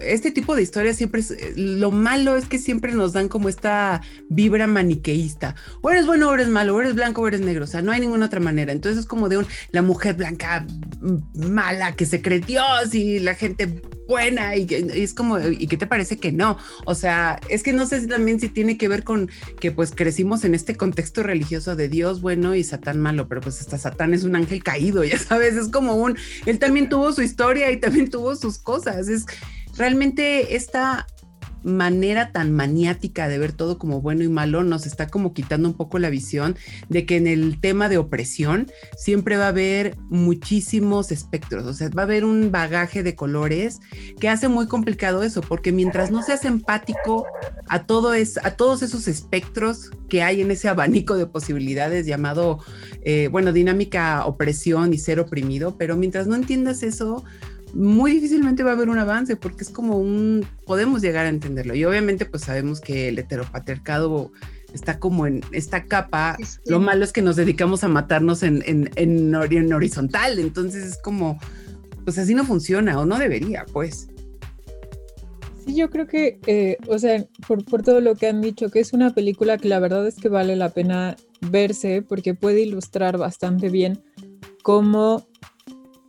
este tipo de historias siempre es, eh, lo malo es que siempre nos dan como esta vibra maniqueísta. O eres bueno o eres malo, o eres blanco o eres negro, o sea, no hay ninguna otra manera. Entonces es como de un, la mujer blanca mm, mala que se cree Dios y la gente buena y, es como, ¿y qué te parece que no? O sea, es que no sé también si tiene que ver con que pues crecimos en este contexto religioso de Dios bueno y Satán malo, pero pues hasta Satán es un ángel caído, (laughs) ya sabes, es como un, él también tuvo su historia y también tuvo sus cosas, es realmente esta manera tan maniática de ver todo como bueno y malo nos está como quitando un poco la visión de que en el tema de opresión siempre va a haber muchísimos espectros, o sea, va a haber un bagaje de colores que hace muy complicado eso, porque mientras no seas empático a, todos esos espectros que hay en ese abanico de posibilidades llamado, eh, bueno, dinámica opresión y ser oprimido, pero mientras no entiendas eso, muy difícilmente va a haber un avance porque es como un, podemos llegar a entenderlo. Y obviamente pues sabemos que el heteropatriarcado está como en esta capa, lo malo es que nos dedicamos a matarnos en, en, en, horizontal, entonces es como, pues así no funciona o no debería, pues. Sí, yo creo que, eh, o sea, por, por, todo lo que han dicho, que es una película que la verdad es que vale la pena verse porque puede ilustrar bastante bien cómo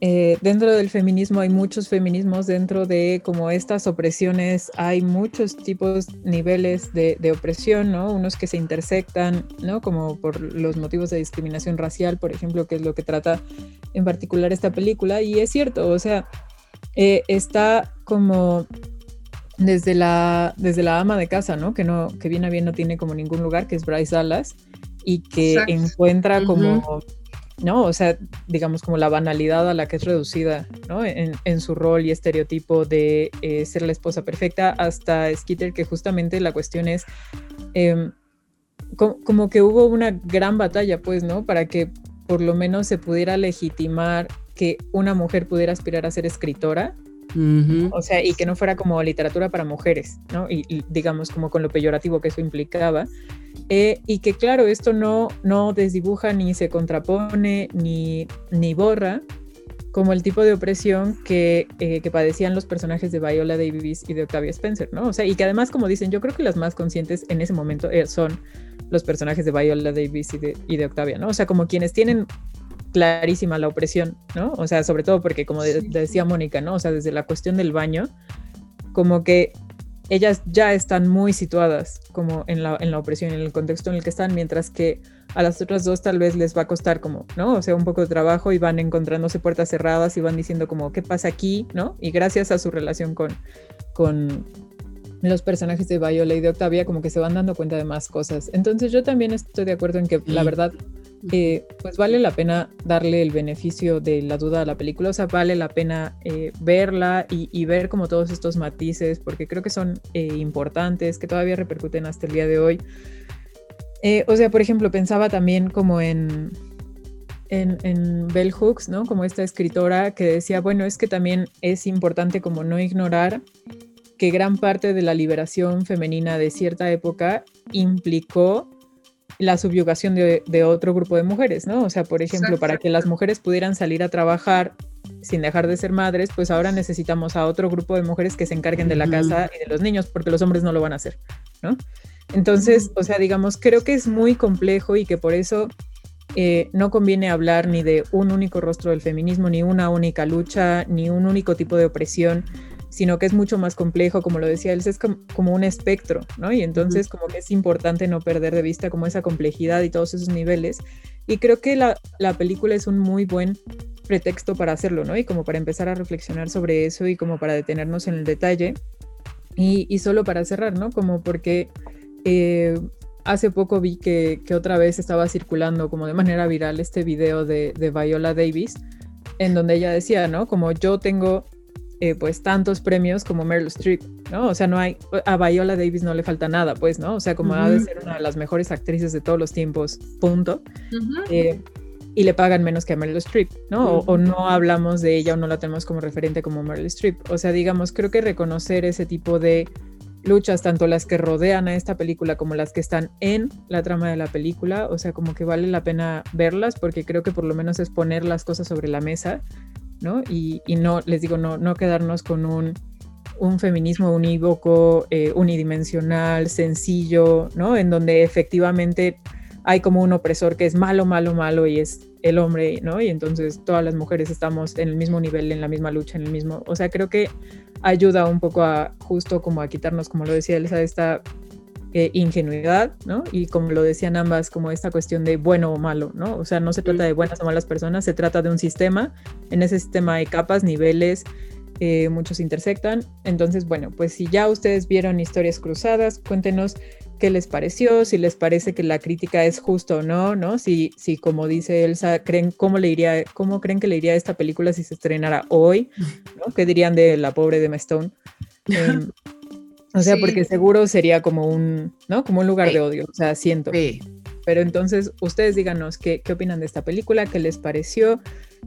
eh, dentro del feminismo hay muchos feminismos, dentro de como estas opresiones hay muchos tipos, niveles de, opresión, ¿no? Unos que se intersectan, ¿no? Como por los motivos de discriminación racial, por ejemplo, que es lo que trata en particular esta película. Y es cierto, o sea, eh, está como desde la, desde la ama de casa, ¿no? Que, no, que bien a bien no tiene como ningún lugar, que es Bryce Dallas, y que encuentra como... ¿no? O sea, digamos como la banalidad a la que es reducida, ¿no? En, su rol y estereotipo de eh, ser la esposa perfecta, hasta Skitter, que justamente la cuestión es em, como que hubo una gran batalla, pues, ¿no? Para que por lo menos se pudiera legitimar que una mujer pudiera aspirar a ser escritora, o sea, y que no fuera como literatura para mujeres, ¿no? Y, digamos como con lo peyorativo que eso implicaba. Eh, y que claro, esto no, no desdibuja ni se contrapone ni, ni borra como el tipo de opresión que, eh, que, padecían los personajes de Viola Davis y de Octavia Spencer, ¿no? O sea, y que además, como dicen, yo creo que las más conscientes en ese momento eh, son los personajes de Viola Davis y de, y de Octavia, ¿no? O sea, como quienes tienen clarísima la opresión, ¿no? O sea, sobre todo porque, como decía Mónica, ¿no? O sea, desde la cuestión del baño, como que ellas ya están muy situadas como en la, en la opresión, en el contexto en el que están, mientras que a las otras dos tal vez les va a costar como, ¿no? O sea, un poco de trabajo y van encontrándose puertas cerradas y van diciendo como, ¿qué pasa aquí? ¿No? Y gracias a su relación con, con los personajes de Viola y de Octavia, como que se van dando cuenta de más cosas. Entonces yo también estoy de acuerdo en que la verdad eh, pues vale la pena darle el beneficio de la duda a la película, o sea, vale la pena eh, verla y, ver como todos estos matices, porque creo que son eh, importantes, que todavía repercuten hasta el día de hoy. o sea, por ejemplo, pensaba también como en, en, en, Bell Hooks, ¿no? Como esta escritora que decía, bueno, es que también es importante como no ignorar que gran parte de la liberación femenina de cierta época implicó la subyugación de, otro grupo de mujeres, ¿no? O sea, por ejemplo, para que las mujeres pudieran salir a trabajar sin dejar de ser madres, pues ahora necesitamos a otro grupo de mujeres que se encarguen de la casa y de los niños, porque los hombres no lo van a hacer, ¿no? Entonces, o sea, digamos, creo que es muy complejo y que por eso eh, no conviene hablar ni de un único rostro del feminismo, ni una única lucha, ni un único tipo de opresión, sino que es mucho más complejo, como lo decía él, es como, un espectro, ¿no? Y entonces como que es importante no perder de vista como esa complejidad y todos esos niveles. Y creo que la, película es un muy buen pretexto para hacerlo, ¿no? Y como para empezar a reflexionar sobre eso y como para detenernos en el detalle. Y, solo para cerrar, ¿no? Como porque eh, hace poco vi que, otra vez estaba circulando como de manera viral este video de, de Viola Davis, en donde ella decía, ¿no? Como yo tengo eh, pues tantos premios como Meryl Streep, ¿no? O sea, no hay, a Viola Davis no le falta nada, pues, ¿no? O sea, como ha de ser una de las mejores actrices de todos los tiempos, punto. Eh, y le pagan menos que a Meryl Streep, ¿no? o, no hablamos de ella o no la tenemos como referente como Meryl Streep. O sea, digamos, creo que reconocer ese tipo de luchas, tanto las que rodean a esta película como las que están en la trama de la película, o sea, como que vale la pena verlas porque creo que por lo menos es poner las cosas sobre la mesa ¿no? Y, no, les digo, no, no quedarnos con un, un feminismo unívoco, eh, unidimensional, sencillo, ¿no? En donde efectivamente hay como un opresor que es malo, malo, malo y es el hombre, ¿no? Y entonces todas las mujeres estamos en el mismo nivel, en la misma lucha, en el mismo, o sea, creo que ayuda un poco a justo como a quitarnos, como lo decía Elsa, esta eh, ingenuidad, ¿no? Y como lo decían ambas, como esta cuestión de bueno o malo, ¿no? O sea, no se trata de buenas o malas personas, se trata de un sistema, en ese sistema hay capas, niveles, eh, muchos intersectan. Entonces, bueno, pues si ya ustedes vieron historias cruzadas, cuéntenos qué les pareció, si les parece que la crítica es justo o no, ¿no? Si, si como dice Elsa, creen cómo le iría, cómo creen que le iría a esta película si se estrenara hoy, ¿no? ¿Qué dirían de la pobre de Stone? (laughs) Em, o sea, porque seguro sería como un, ¿no? Como un lugar de odio, o sea, siento. Sí. Pero entonces, ustedes díganos qué, qué opinan de esta película, qué les pareció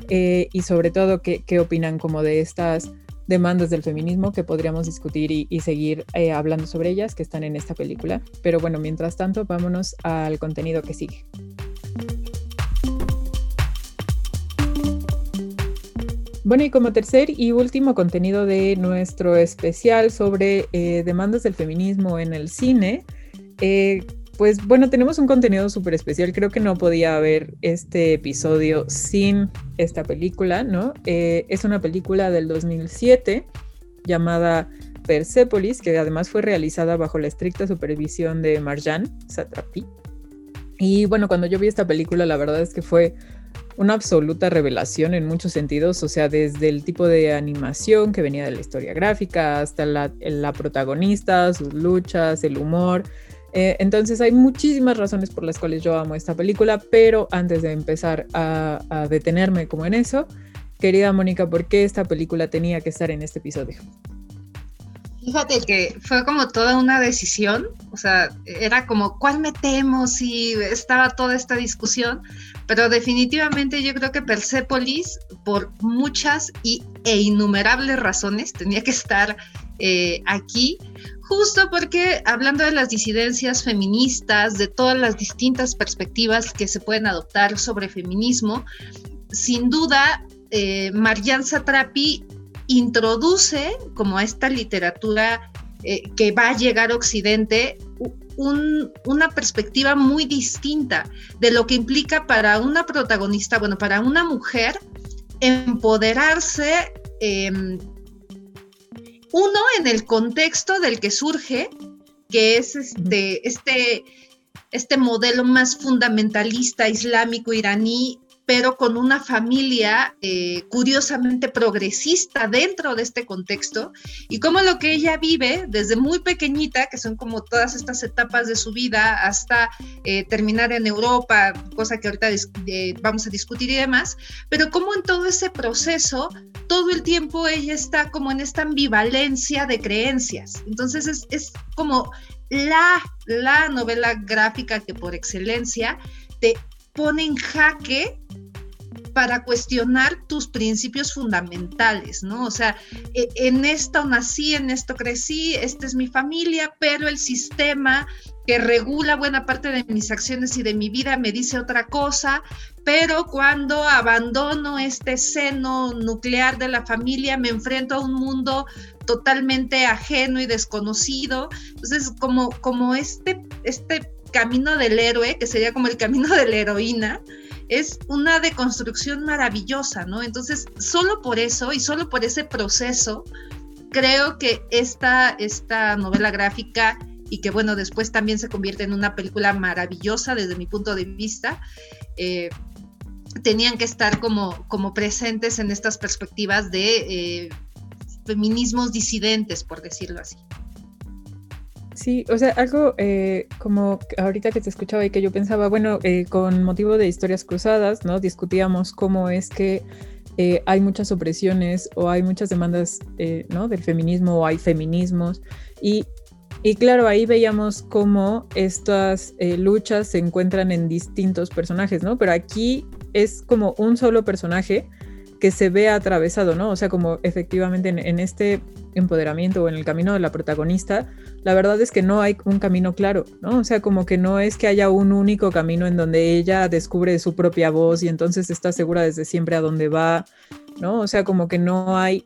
eh, y sobre todo qué, qué opinan como de estas demandas del feminismo que podríamos discutir y, seguir eh, hablando sobre ellas que están en esta película. Pero bueno, mientras tanto, vámonos al contenido que sigue. Bueno, y como tercer y último contenido de nuestro especial sobre eh, demandas del feminismo en el cine, eh, pues bueno, tenemos un contenido súper especial. Creo que no podía haber este episodio sin esta película, ¿no? Eh, es una película del 2007 llamada Persepolis, que además fue realizada bajo la estricta supervisión de Marjan Satrapi. Y bueno, cuando yo vi esta película, la verdad es que fue una absoluta revelación en muchos sentidos, o sea, desde el tipo de animación que venía de la historia gráfica hasta la, la protagonista, sus luchas, el humor. Eh, entonces hay muchísimas razones por las cuales yo amo esta película, pero antes de empezar a, detenerme como en eso, querida Mónica, ¿por qué esta película tenía que estar en este episodio? Fíjate que fue como toda una decisión, o sea, era como, ¿cuál metemos? Y estaba toda esta discusión, pero definitivamente yo creo que Persepolis, por muchas y, e innumerables razones, tenía que estar eh, aquí, justo porque hablando de las disidencias feministas, de todas las distintas perspectivas que se pueden adoptar sobre feminismo, sin duda, eh, Marianne Satrapi introduce como esta literatura eh, que va a llegar a Occidente una perspectiva muy distinta de lo que implica para una protagonista, bueno, para una mujer empoderarse em, uno, en el contexto del que surge, que es este, este, este modelo más fundamentalista islámico iraní pero con una familia eh, curiosamente progresista dentro de este contexto y como lo que ella vive desde muy pequeñita, que son como todas estas etapas de su vida hasta eh, terminar en Europa, cosa que ahorita eh, vamos a discutir y demás, pero como en todo ese proceso, todo el tiempo ella está como en esta ambivalencia de creencias. Entonces es, es como la, la novela gráfica que por excelencia te pone en jaque para cuestionar tus principios fundamentales, ¿no? O sea, e, en esto nací, en esto crecí, esta es mi familia, pero el sistema que regula buena parte de mis acciones y de mi vida me dice otra cosa, pero cuando abandono este seno nuclear de la familia, me enfrento a un mundo totalmente ajeno y desconocido. Entonces, como, como este, este camino del héroe, que sería como el camino de la heroína, es una deconstrucción maravillosa, ¿no? Entonces, solo por eso y solo por ese proceso, creo que esta, esta novela gráfica y que bueno, después también se convierte en una película maravillosa desde mi punto de vista, eh, tenían que estar como, como presentes en estas perspectivas de eh, feminismos disidentes, por decirlo así. Sí, o sea, algo eh, como ahorita que te escuchaba y que yo pensaba, bueno, eh, con motivo de historias cruzadas, ¿no? Discutíamos cómo es que eh, hay muchas opresiones o hay muchas demandas, ¿no? Del feminismo o hay feminismos. Y, y claro, ahí veíamos cómo estas luchas se encuentran en distintos personajes, ¿no? Pero aquí es como un solo personaje que se ve atravesado, ¿no? O sea, como efectivamente en, este empoderamiento o en el camino de la protagonista, la verdad es que no hay un camino claro, ¿no? O sea, como que no es que haya un único camino en donde ella descubre su propia voz y entonces está segura desde siempre a dónde va, ¿no? O sea, como que no hay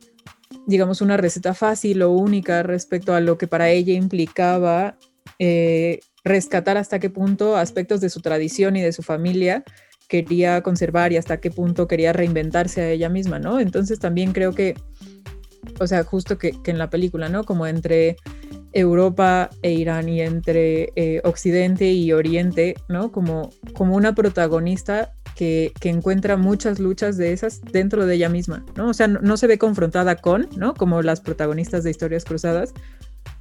digamos, una receta fácil o única respecto a lo que para ella implicaba eh, rescatar hasta qué punto aspectos de su tradición y de su familia quería conservar y hasta qué punto quería reinventarse a ella misma, ¿no? Entonces también creo que, o sea, justo que, en la película, ¿no? Como entre Europa e Irán y entre eh, Occidente y Oriente, ¿no? Como, como una protagonista que, encuentra muchas luchas de esas dentro de ella misma, ¿no? O sea, no, se ve confrontada con, ¿no? Como las protagonistas de historias cruzadas,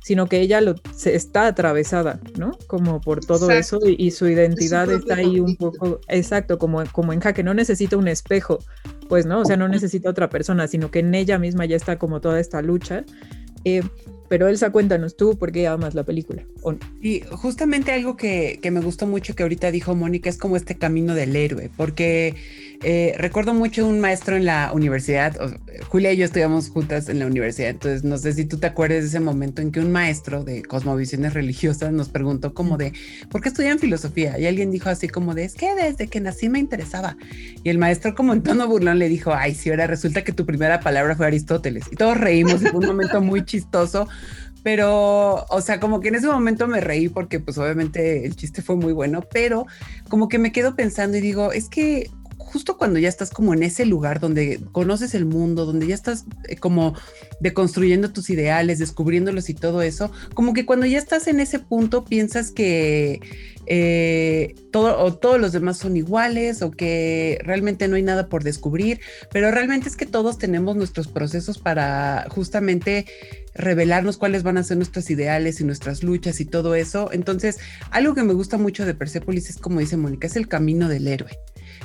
sino que ella lo, se está atravesada, ¿no? Como por todo eso y, su identidad está ahí un poco, exacto, como, como en jaque, no necesita un espejo, pues, ¿no? O sea, no necesita otra persona, sino que en ella misma ya está como toda esta lucha. Eh, pero Elsa, cuéntanos tú por qué amas la película. Y justamente algo que, que, me gustó mucho que ahorita dijo Mónica es como este camino del héroe, porque eh, recuerdo mucho un maestro en la universidad, Julia y yo estudiamos juntas en la universidad, entonces no sé si tú te acuerdas de ese momento en que un maestro de cosmovisiones religiosas nos preguntó como de, ¿por qué estudian filosofía? Y alguien dijo así como de, es que desde que nací me interesaba. Y el maestro como en tono burlón le dijo, ay, si ahora resulta que tu primera palabra fue Aristóteles. Y todos reímos, fue un momento muy chistoso pero, o sea, como que en ese momento me reí porque pues obviamente el chiste fue muy bueno, pero como que me quedo pensando y digo, es que justo cuando ya estás como en ese lugar donde conoces el mundo, donde ya estás eh, como deconstruyendo tus ideales, descubriéndolos y todo eso, como que cuando ya estás en ese punto piensas que eh, todo, o todos los demás son iguales o que realmente no hay nada por descubrir, pero realmente es que todos tenemos nuestros procesos para justamente revelarnos cuáles van a ser nuestros ideales y nuestras luchas y todo eso. Entonces, algo que me gusta mucho de Persepolis es como dice Mónica, es el camino del héroe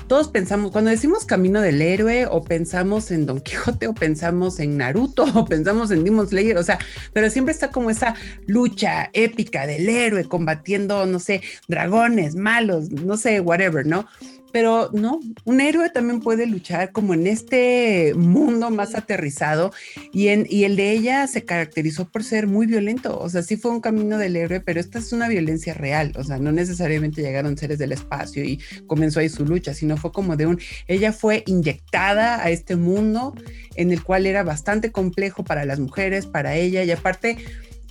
todos pensamos, cuando decimos camino del héroe, o pensamos en Don Quijote, o pensamos en Naruto, (laughs) o pensamos en Demon Slayer, o sea, pero siempre está como esa lucha épica del héroe combatiendo, no sé, dragones, malos, no sé, whatever, ¿no? Pero no, un héroe también puede luchar como en este mundo más aterrizado y, en, y el de ella se caracterizó por ser muy violento, o sea, sí fue un camino del héroe, pero esta es una violencia real, o sea, no necesariamente llegaron seres del espacio y comenzó ahí su lucha, sino fue como de un, ella fue inyectada a este mundo en el cual era bastante complejo para las mujeres, para ella y aparte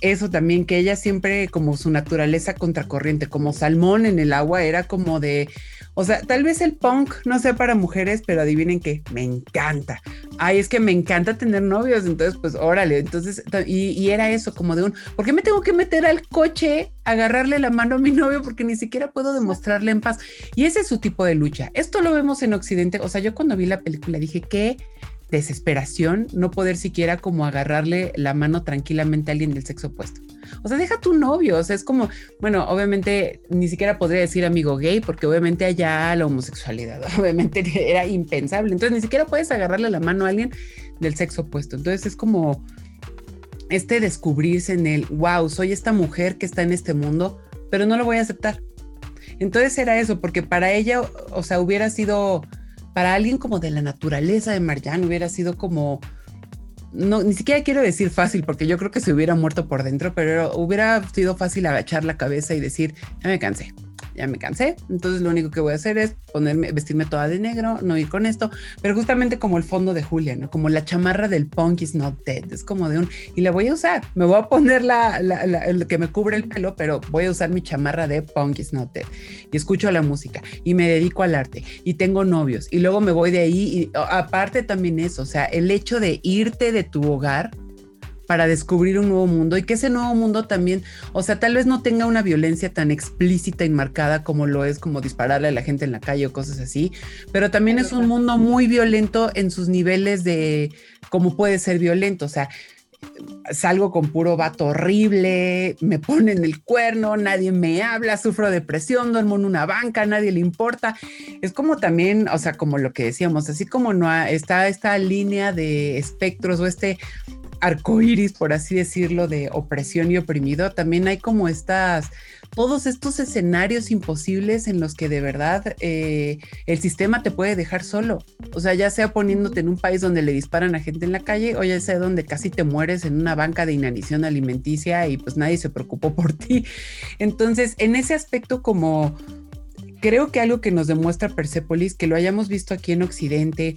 eso también, que ella siempre como su naturaleza contracorriente, como salmón en el agua, era como de, o sea, tal vez el punk no sea para mujeres, pero adivinen que me encanta. Ay, es que me encanta tener novios, entonces pues órale, entonces, y, era eso, como de un, ¿por qué me tengo que meter al coche, agarrarle la mano a mi novio porque ni siquiera puedo demostrarle en paz? Y ese es su tipo de lucha. Esto lo vemos en Occidente, o sea, yo cuando vi la película dije, que desesperación no poder siquiera como agarrarle la mano tranquilamente a alguien del sexo opuesto. O sea, deja tu novio, o sea, es como, bueno, obviamente ni siquiera podría decir amigo gay porque obviamente allá la homosexualidad, (laughs) obviamente era impensable, entonces ni siquiera puedes agarrarle la mano a alguien del sexo opuesto. Entonces es como este descubrirse en el, wow, soy esta mujer que está en este mundo, pero no lo voy a aceptar. Entonces era eso, porque para ella, o sea, hubiera sido para alguien como de la naturaleza de Marjan hubiera sido como, no, ni siquiera quiero decir fácil, porque yo creo que se hubiera muerto por dentro, pero hubiera sido fácil agachar la cabeza y decir, ya me cansé ya me cansé, entonces lo único que voy a hacer es ponerme, vestirme toda de negro, no ir con esto, pero justamente como el fondo de Julia, ¿no? Como la chamarra del punk is not dead, es como de un, y la voy a usar, me voy a poner la, el que me cubre el pelo, pero voy a usar mi chamarra de punk is not dead, y escucho la música, y me dedico al arte, y tengo novios, y luego me voy de ahí, aparte también eso, o sea, el hecho de irte de tu hogar, para descubrir un nuevo mundo y que ese nuevo mundo también, o sea, tal vez no tenga una violencia tan explícita y marcada como lo es como dispararle a la gente en la calle o cosas así, pero también es un mundo muy violento en sus niveles de cómo puede ser violento, o sea, salgo con puro vato horrible, me ponen el cuerno, nadie me habla, sufro depresión, duermo en una banca, nadie le importa. Es como también, o sea, como lo que decíamos, así como no está esta línea de espectros o este arcoíris, por así decirlo, de opresión y oprimido, también hay como estas, todos estos escenarios imposibles en los que de verdad eh, el sistema te puede dejar solo. O sea, ya sea poniéndote en un país donde le disparan a gente en la calle o ya sea donde casi te mueres en una banca de inanición alimenticia y pues nadie se preocupó por ti. Entonces, en ese aspecto como creo que algo que nos demuestra Persepolis, que lo hayamos visto aquí en Occidente,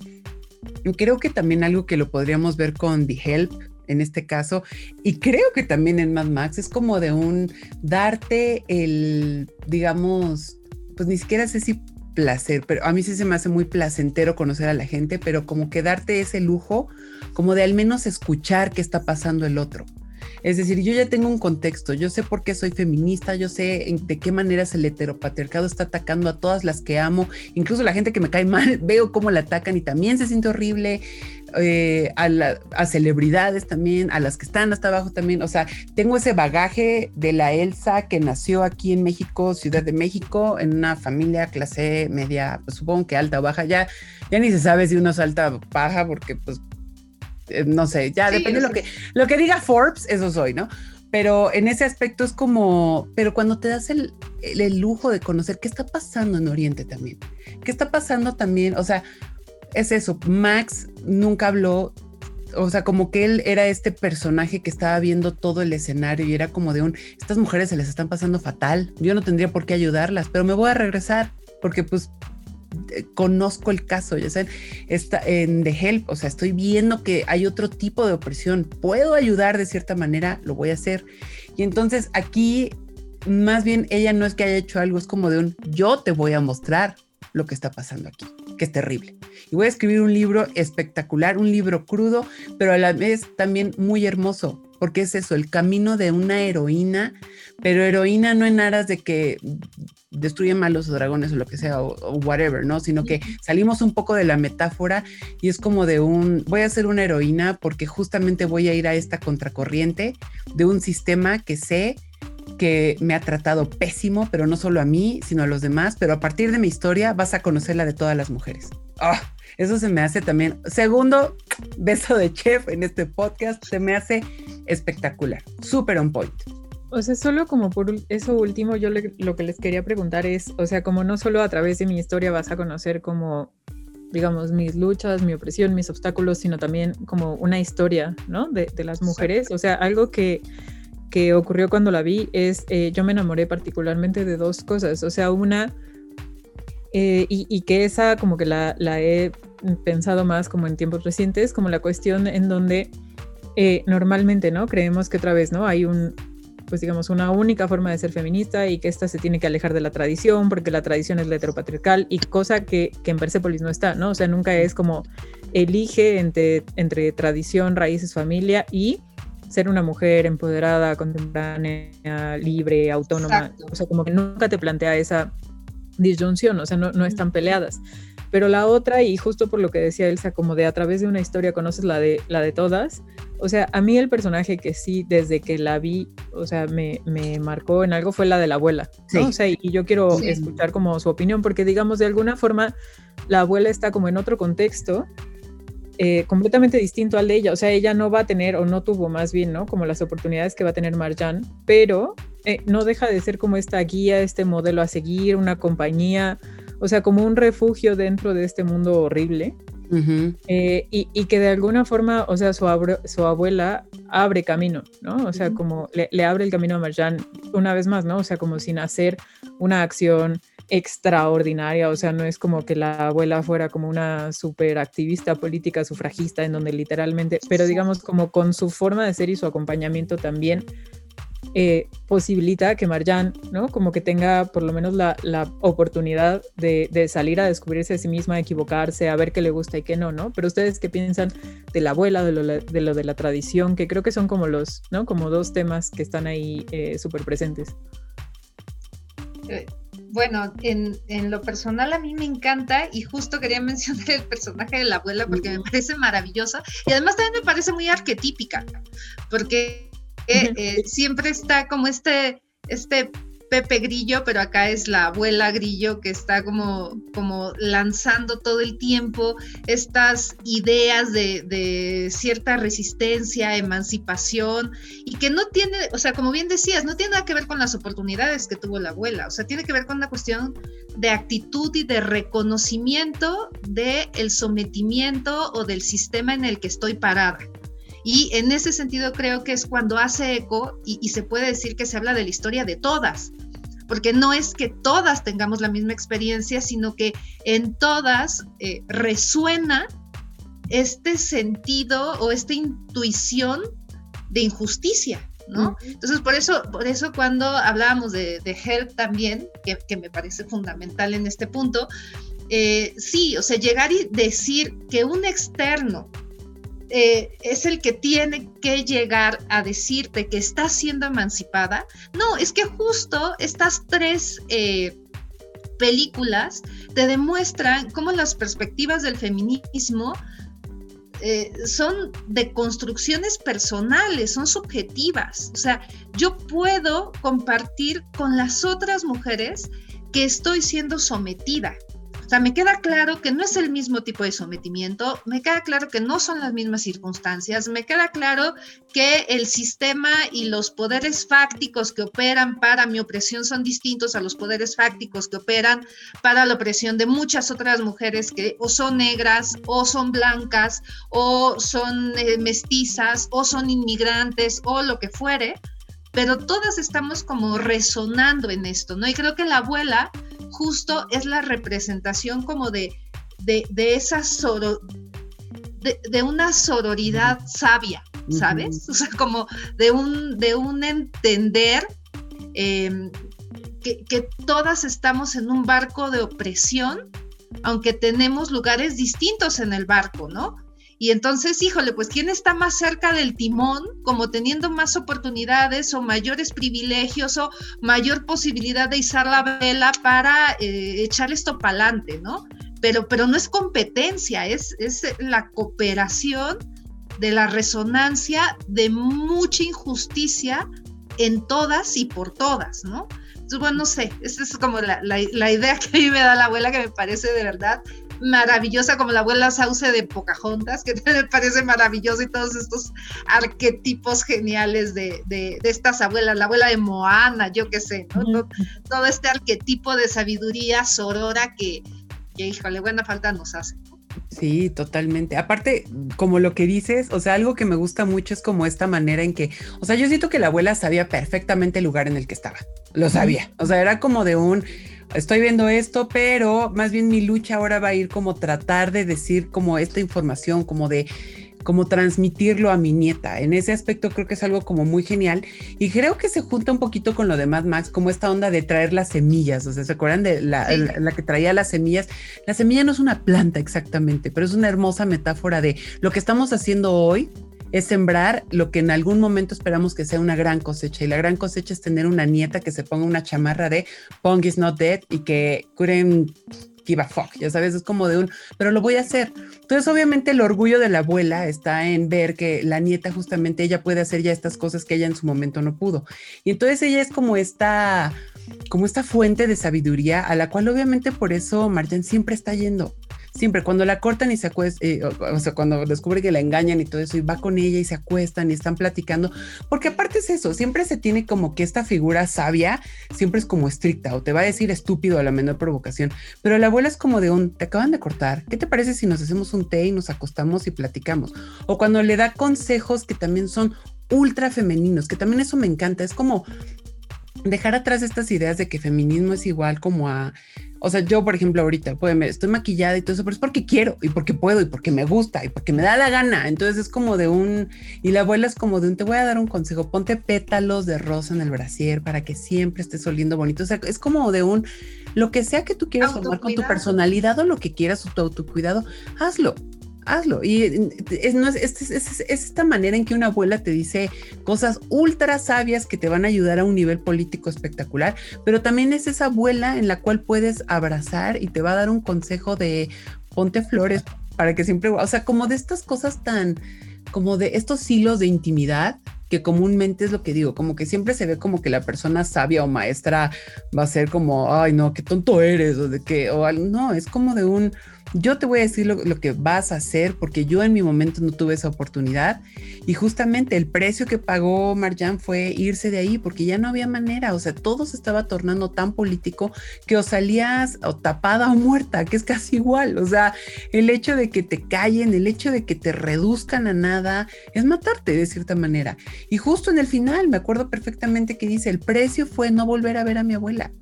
creo que también algo que lo podríamos ver con The Help en este caso, y creo que también en Mad Max es como de un darte el, digamos, pues ni siquiera sé si placer, pero a mí sí se me hace muy placentero conocer a la gente, pero como que darte ese lujo, como de al menos escuchar qué está pasando el otro. Es decir, yo ya tengo un contexto, yo sé por qué soy feminista, yo sé de qué manera el heteropatriarcado está atacando a todas las que amo, incluso la gente que me cae mal, (laughs) veo cómo la atacan y también se siente horrible. Eh, a, celebridades también, a las que están hasta abajo también. O sea, tengo ese bagaje de la Elsa que nació aquí en México, Ciudad de México, en una familia clase media, pues supongo que alta o baja. Ya, ya ni se sabe si uno es alta o baja, porque pues eh, no sé, ya depende de lo que, lo que diga Forbes, eso soy, ¿no? Pero en ese aspecto es como, pero cuando te das el, el, lujo de conocer qué está pasando en Oriente también, qué está pasando también, o sea, es eso, Max nunca habló, o sea, como que él era este personaje que estaba viendo todo el escenario y era como de un, estas mujeres se les están pasando fatal, yo no tendría por qué ayudarlas, pero me voy a regresar porque pues conozco el caso, ya saben, está en The Help, o sea, estoy viendo que hay otro tipo de opresión, puedo ayudar de cierta manera, lo voy a hacer. Y entonces aquí, más bien, ella no es que haya hecho algo, es como de un, yo te voy a mostrar lo que está pasando aquí, que es terrible. Y voy a escribir un libro espectacular, un libro crudo, pero a la vez también muy hermoso, porque es eso, el camino de una heroína, pero heroína no en aras de que destruye malos o dragones o lo que sea, o, whatever, ¿no? Sino que salimos un poco de la metáfora y es como de un, voy a ser una heroína porque justamente voy a ir a esta contracorriente de un sistema que sé que me ha tratado pésimo, pero no solo a mí, sino a los demás, pero a partir de mi historia vas a conocer la de todas las mujeres. Ah, eso se me hace también. Segundo beso de chef en este podcast, se me hace espectacular, súper on point. O sea, solo como por eso último, yo lo que les quería preguntar es, o sea, como no solo a través de mi historia vas a conocer como, digamos, mis luchas, mi opresión, mis obstáculos, sino también como una historia, ¿no? De, las mujeres. O sea, algo que, que ocurrió cuando la vi es, eh, yo me enamoré particularmente de dos cosas. O sea, una, eh, y, que esa como que la, he pensado más como en tiempos recientes, como la cuestión en donde... Eh, normalmente, ¿no? Creemos que otra vez, ¿no? Hay un, pues digamos, una única forma de ser feminista y que esta se tiene que alejar de la tradición porque la tradición es la heteropatriarcal y cosa que, que en Persepolis no está, ¿no? O sea, nunca es como elige entre, entre tradición, raíces, familia y ser una mujer empoderada, contemporánea, libre, autónoma. O sea, como que nunca te plantea esa disyunción, o sea, no, no están peleadas. Pero la otra, y justo por lo que decía Elsa, como de a través de una historia conoces la de, la de todas, o sea, a mí el personaje que sí, desde que la vi, o sea, me, me marcó en algo fue la de la abuela, ¿no? O sea, y, yo quiero escuchar como su opinión, porque digamos, de alguna forma, la abuela está como en otro contexto, eh, completamente distinto al de ella. O sea, ella no va a tener, o no tuvo más bien, ¿no? Como las oportunidades que va a tener Marjan, pero eh, no deja de ser como esta guía, este modelo a seguir, una compañía, o sea, como un refugio dentro de este mundo horrible. Eh, y, que de alguna forma, o sea, su, su abuela abre camino, ¿no? O sea, como le, abre el camino a Marjan una vez más, ¿no? O sea, como sin hacer una acción extraordinaria, o sea, no es como que la abuela fuera como una super activista política sufragista en donde literalmente, pero digamos como con su forma de ser y su acompañamiento también eh, posibilita que Marjan, ¿no? Como que tenga por lo menos la, oportunidad de, salir a descubrirse a sí misma, a equivocarse, a ver qué le gusta y qué no, ¿no? Pero ustedes qué piensan de la abuela, de lo de, la tradición, que creo que son como los, ¿no? Como dos temas que están ahí eh, súper presentes. Eh, bueno, en, en, lo personal a mí me encanta y justo quería (laughs) mencionar el personaje de la abuela porque me parece maravillosa y además también me parece muy arquetípica, porque eh, siempre está como este, este Pepe Grillo, pero acá es la abuela Grillo que está como, como lanzando todo el tiempo estas ideas de, de, cierta resistencia, emancipación, y que no tiene, o sea, como bien decías, no tiene nada que ver con las oportunidades que tuvo la abuela, o sea, tiene que ver con una cuestión de actitud y de reconocimiento del el sometimiento o del sistema en el que estoy parada. Y en ese sentido creo que es cuando hace eco y, se puede decir que se habla de la historia de todas, porque no es que todas tengamos la misma experiencia, sino que en todas eh, resuena este sentido o esta intuición de injusticia, ¿no? Entonces, por eso, por eso cuando hablábamos de, de también, que, me parece fundamental en este punto, eh, sí, o sea, llegar y decir que un externo eh, es el que tiene que llegar a decirte que está siendo emancipada. No, es que justo estas tres eh, películas te demuestran cómo las perspectivas del feminismo eh, son de construcciones personales, son subjetivas. O sea, yo puedo compartir con las otras mujeres que estoy siendo sometida. O sea, me queda claro que no es el mismo tipo de sometimiento, me queda claro que no son las mismas circunstancias, me queda claro que el sistema y los poderes fácticos que operan para mi opresión son distintos a los poderes fácticos que operan para la opresión de muchas otras mujeres que o son negras o son blancas o son eh, mestizas o son inmigrantes o lo que fuere pero todas estamos como resonando en esto, ¿no? Y creo que la abuela justo es la representación como de, de, esa soro, de, una sororidad sabia, ¿sabes? O sea, como de un, de un entender em, que, que todas estamos en un barco de opresión, aunque tenemos lugares distintos en el barco, ¿no? Y entonces, híjole, pues ¿quién está más cerca del timón, como teniendo más oportunidades o mayores privilegios o mayor posibilidad de izar la vela para eh, echar esto para adelante, ¿no? Pero, pero no es competencia, es, es la cooperación de la resonancia de mucha injusticia en todas y por todas, ¿no? Entonces, bueno, no sé, esa es como la, la idea que a mí me da la abuela que me parece de verdad maravillosa como la abuela Sauce de Pocahontas, que (laughs) me parece maravilloso y todos estos arquetipos geniales de, de, estas abuelas, la abuela de Moana, yo qué sé, ¿no? todo, este arquetipo de sabiduría sorora que, que híjole, buena falta nos hace. Sí, totalmente. Aparte, como lo que dices, o sea, algo que me gusta mucho es como esta manera en que, o sea, yo siento que la abuela sabía perfectamente el lugar en el que estaba. Lo sabía. O sea, era como de un, estoy viendo esto, pero más bien mi lucha ahora va a ir como tratar de decir como esta información, como de como transmitirlo a mi nieta. En ese aspecto creo que es algo como muy genial y creo que se junta un poquito con lo de Mad Max, como esta onda de traer las semillas. O sea, ¿se acuerdan de la, la, que traía las semillas? La semilla no es una planta exactamente, pero es una hermosa metáfora de lo que estamos haciendo hoy es sembrar lo que en algún momento esperamos que sea una gran cosecha. Y la gran cosecha es tener una nieta que se ponga una chamarra de Pong is not dead y que curen give a fuck, ya sabes, es como de un, pero lo voy a hacer. Entonces, obviamente, el orgullo de la abuela está en ver que la nieta, justamente, ella puede hacer ya estas cosas que ella en su momento no pudo. Y entonces ella es como esta, como esta fuente de sabiduría a la cual, obviamente, por eso Marjan siempre está yendo siempre cuando la cortan y se acuestan, eh, o, sea, cuando descubre que la engañan y todo eso, y va con ella y se acuestan y están platicando, porque aparte es eso, siempre se tiene como que esta figura sabia, siempre es como estricta, o te va a decir estúpido a la menor provocación, pero la abuela es como de un, te acaban de cortar, ¿qué te parece si nos hacemos un té y nos acostamos y platicamos? O cuando le da consejos que también son ultra femeninos, que también eso me encanta, es como dejar atrás estas ideas de que feminismo es igual como a o sea, yo, por ejemplo, ahorita, pues, estoy maquillada y todo eso, pero es porque quiero y porque puedo y porque me gusta y porque me da la gana. Entonces es como de un, y la abuela es como de un, te voy a dar un consejo, ponte pétalos de rosa en el brasier para que siempre estés oliendo bonito. O sea, es como de un, lo que sea que tú quieras formar con tu personalidad o lo que quieras, tu autocuidado, hazlo hazlo. Y es, no es, esta manera en que una abuela te dice cosas ultra sabias que te van a ayudar a un nivel político espectacular, pero también es esa abuela en la cual puedes abrazar y te va a dar un consejo de ponte flores para que siempre, o sea, como de estas cosas tan, como de estos hilos de intimidad que comúnmente es lo que digo, como que siempre se ve como que la persona sabia o maestra va a ser como, ay, no, qué tonto eres, o de que, o no, es como de un, yo te voy a decir lo, que vas a hacer porque yo en mi momento no tuve esa oportunidad y justamente el precio que pagó Marjan fue irse de ahí porque ya no había manera, o sea, todo se estaba tornando tan político que o salías o tapada o muerta, que es casi igual, o sea, el hecho de que te callen, el hecho de que te reduzcan a nada, es matarte de cierta manera. Y justo en el final, me acuerdo perfectamente que dice, el precio fue no volver a ver a mi abuela.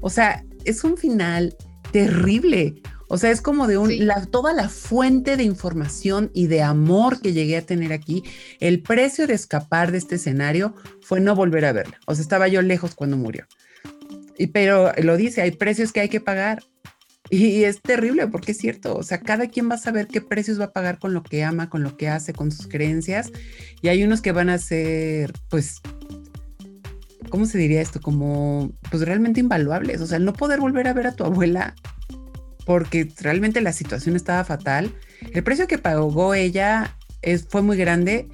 O sea, es un final terrible. O sea, es como de un, toda la fuente de información y de amor que llegué a tener aquí. El precio de escapar de este escenario fue no volver a verla. O sea, estaba yo lejos cuando murió. Y, pero lo dice, hay precios que hay que pagar. Y es terrible porque es cierto, o sea, cada quien va a saber qué precios va a pagar con lo que ama, con lo que hace, con sus creencias. Y hay unos que van a ser, pues, ¿cómo se diría esto? Como, pues realmente invaluables. O sea, el no poder volver a ver a tu abuela porque realmente la situación estaba fatal. El precio que pagó ella es, fue muy grande,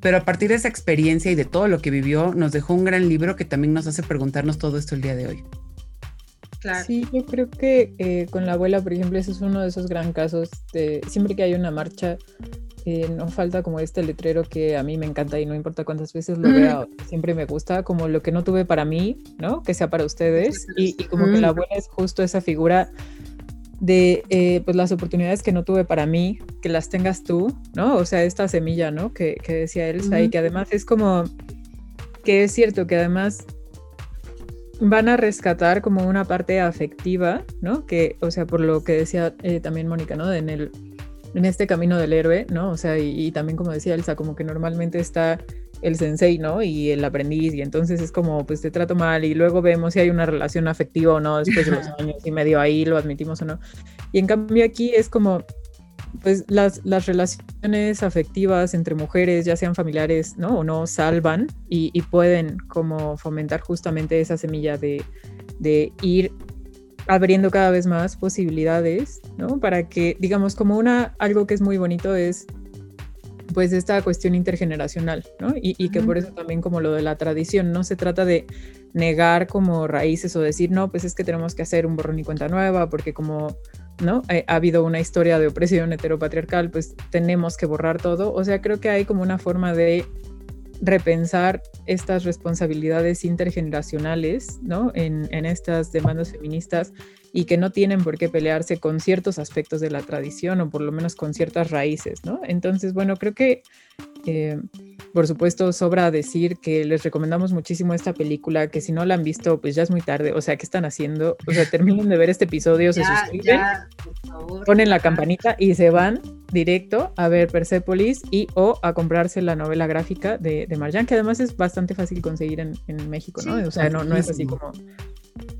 pero a partir de esa experiencia y de todo lo que vivió, nos dejó un gran libro que también nos hace preguntarnos todo esto el día de hoy. Claro. Sí, yo creo que eh, con la abuela, por ejemplo, ese es uno de esos gran casos de siempre que hay una marcha, eh, no falta como este letrero que a mí me encanta y no importa cuántas veces lo vea, siempre me gusta, como lo que no tuve para mí, ¿no? Que sea para ustedes. Y, como que la abuela es justo esa figura de eh, pues las oportunidades que no tuve para mí, que las tengas tú, ¿no? O sea, esta semilla, ¿no? Que, que decía Elsa y que además es como que es cierto que además van a rescatar como una parte afectiva, ¿no? Que, o sea, por lo que decía eh, también Mónica, ¿no? En el en este camino del héroe, ¿no? O sea, y, y, también como decía Elsa, como que normalmente está el sensei, ¿no? Y el aprendiz, y entonces es como, pues te trato mal, y luego vemos si hay una relación afectiva o no después de los (laughs) años y medio ahí, lo admitimos o no. Y en cambio aquí es como, pues las, las relaciones afectivas entre mujeres, ya sean familiares, ¿no? O no, salvan y, y pueden como fomentar justamente esa semilla de, de ir abriendo cada vez más posibilidades, ¿no? Para que, digamos, como una, algo que es muy bonito es pues esta cuestión intergeneracional, ¿no? Y, que por eso también como lo de la tradición, no se trata de negar como raíces o decir, no, pues es que tenemos que hacer un borrón y cuenta nueva, porque como, ¿no? Eh, ha habido una historia de opresión heteropatriarcal, pues tenemos que borrar todo. O sea, creo que hay como una forma de repensar estas responsabilidades intergeneracionales, ¿no? En, en estas demandas feministas y que no tienen por qué pelearse con ciertos aspectos de la tradición o por lo menos con ciertas raíces, ¿no? Entonces, bueno, creo que, eh, por supuesto, sobra decir que les recomendamos muchísimo esta película, que si no la han visto, pues ya es muy tarde, o sea, ¿qué están haciendo? O sea, terminen de ver este episodio, se suscriben, ponen la campanita y se van directo a ver Persepolis y o a comprarse la novela gráfica de, de Marjan, que además es bastante fácil conseguir en, en México, ¿no? o sea, no, no es así como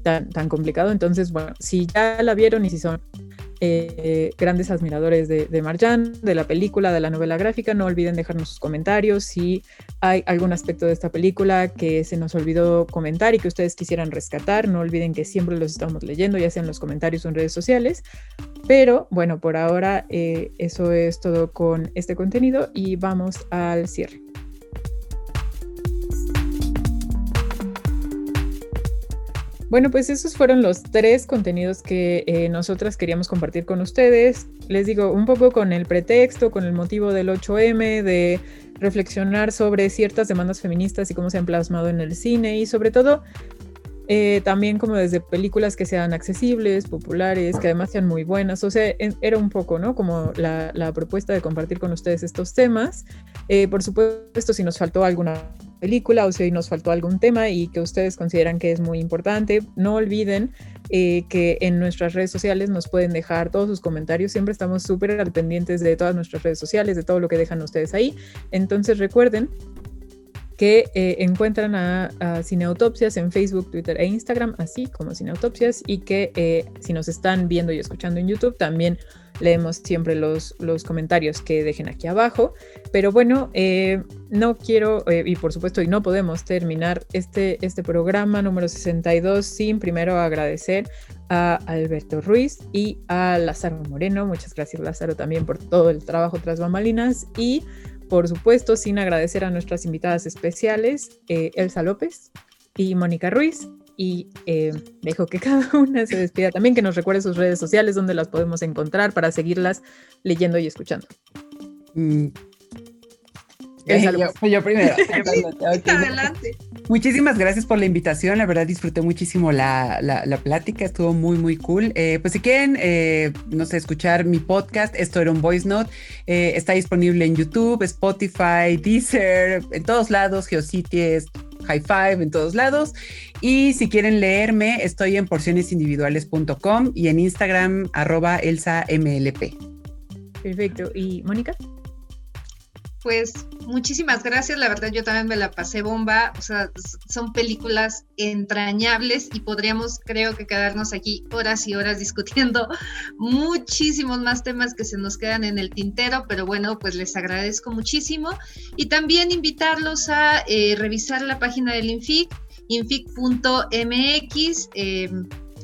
tan, tan complicado. Entonces, bueno, si ya la vieron y si son eh, grandes admiradores de, de Marjan, de la película, de la novela gráfica, no olviden dejarnos sus comentarios. Si hay algún aspecto de esta película que se nos olvidó comentar y que ustedes quisieran rescatar, no olviden que siempre los estamos leyendo, ya sea en los comentarios o en redes sociales. Pero bueno, por ahora eh, eso es todo con este contenido y vamos al cierre. Bueno, pues esos fueron los tres contenidos que eh, nosotras queríamos compartir con ustedes. Les digo, un poco con el pretexto, con el motivo del 8M, de reflexionar sobre ciertas demandas feministas y cómo se han plasmado en el cine y sobre todo eh, también como desde películas que sean accesibles, populares, que además sean muy buenas. O sea, era un poco, ¿no? Como la, propuesta de compartir con ustedes estos temas. Eh, por supuesto, si nos faltó alguna película o si nos faltó algún tema y que ustedes consideran que es muy importante, no olviden eh, que en nuestras redes sociales nos pueden dejar todos sus comentarios. Siempre estamos súper al pendientes de todas nuestras redes sociales, de todo lo que dejan ustedes ahí. Entonces recuerden que eh, encuentran a, Cineautopsias en Facebook, Twitter e Instagram, así como Cineautopsias, y que eh, si nos están viendo y escuchando en YouTube, también leemos siempre los, los comentarios que dejen aquí abajo. Pero bueno, eh, no quiero, y por supuesto, y no podemos terminar este, este programa número 62 sin primero agradecer a Alberto Ruiz y a Lázaro Moreno. Muchas gracias, Lázaro, también por todo el trabajo tras bambalinas. Y por supuesto, sin agradecer a nuestras invitadas especiales, eh, Elsa López y Mónica Ruiz y eh, dejo que (laughs) cada una se despida también, que nos recuerde sus redes sociales donde las podemos encontrar para seguirlas leyendo y escuchando. Mm. yo, primero. (laughs) Adelante. Muchísimas gracias por la invitación. La verdad disfruté muchísimo la, la, plática. Estuvo muy, muy cool. Eh, pues si quieren, eh, no sé, escuchar mi podcast, esto era un voice note. está disponible en YouTube, Spotify, Deezer, en todos lados, Geocities, High Five, en todos lados. Y si quieren leerme, estoy en porcionesindividuales.com y en Instagram, arroba elsamlp. Perfecto. ¿Y Mónica? Pues muchísimas gracias, la verdad yo también me la pasé bomba, o sea, son películas entrañables y podríamos creo que quedarnos aquí horas y horas discutiendo (laughs) muchísimos más temas que se nos quedan en el tintero, pero bueno, pues les agradezco muchísimo. Y también invitarlos a eh, revisar la página del Infic, infic.mx. Eh,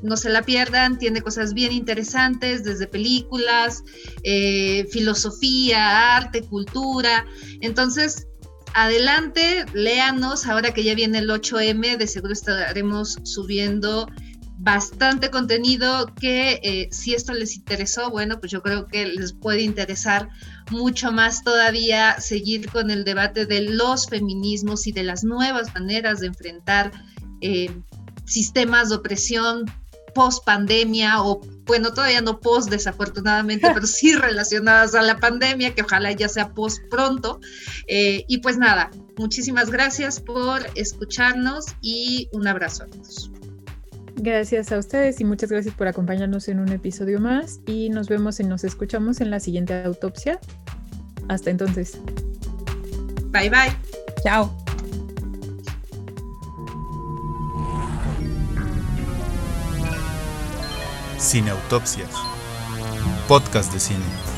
no se la pierdan, tiene cosas bien interesantes, desde películas, eh, filosofía, arte, cultura. Entonces, adelante, léanos, ahora que ya viene el 8M, de seguro estaremos subiendo bastante contenido que eh, si esto les interesó, bueno, pues yo creo que les puede interesar mucho más todavía seguir con el debate de los feminismos y de las nuevas maneras de enfrentar eh, sistemas de opresión post pandemia o bueno, todavía no post desafortunadamente, (laughs) pero sí relacionadas a la pandemia, que ojalá ya sea post pronto. Eh, y pues nada, muchísimas gracias por escucharnos y un abrazo a todos. Gracias a ustedes y muchas gracias por acompañarnos en un episodio más y nos vemos y nos escuchamos en la siguiente autopsia. Hasta entonces. Bye bye. Chao. Cineautopsias. Podcast de cine.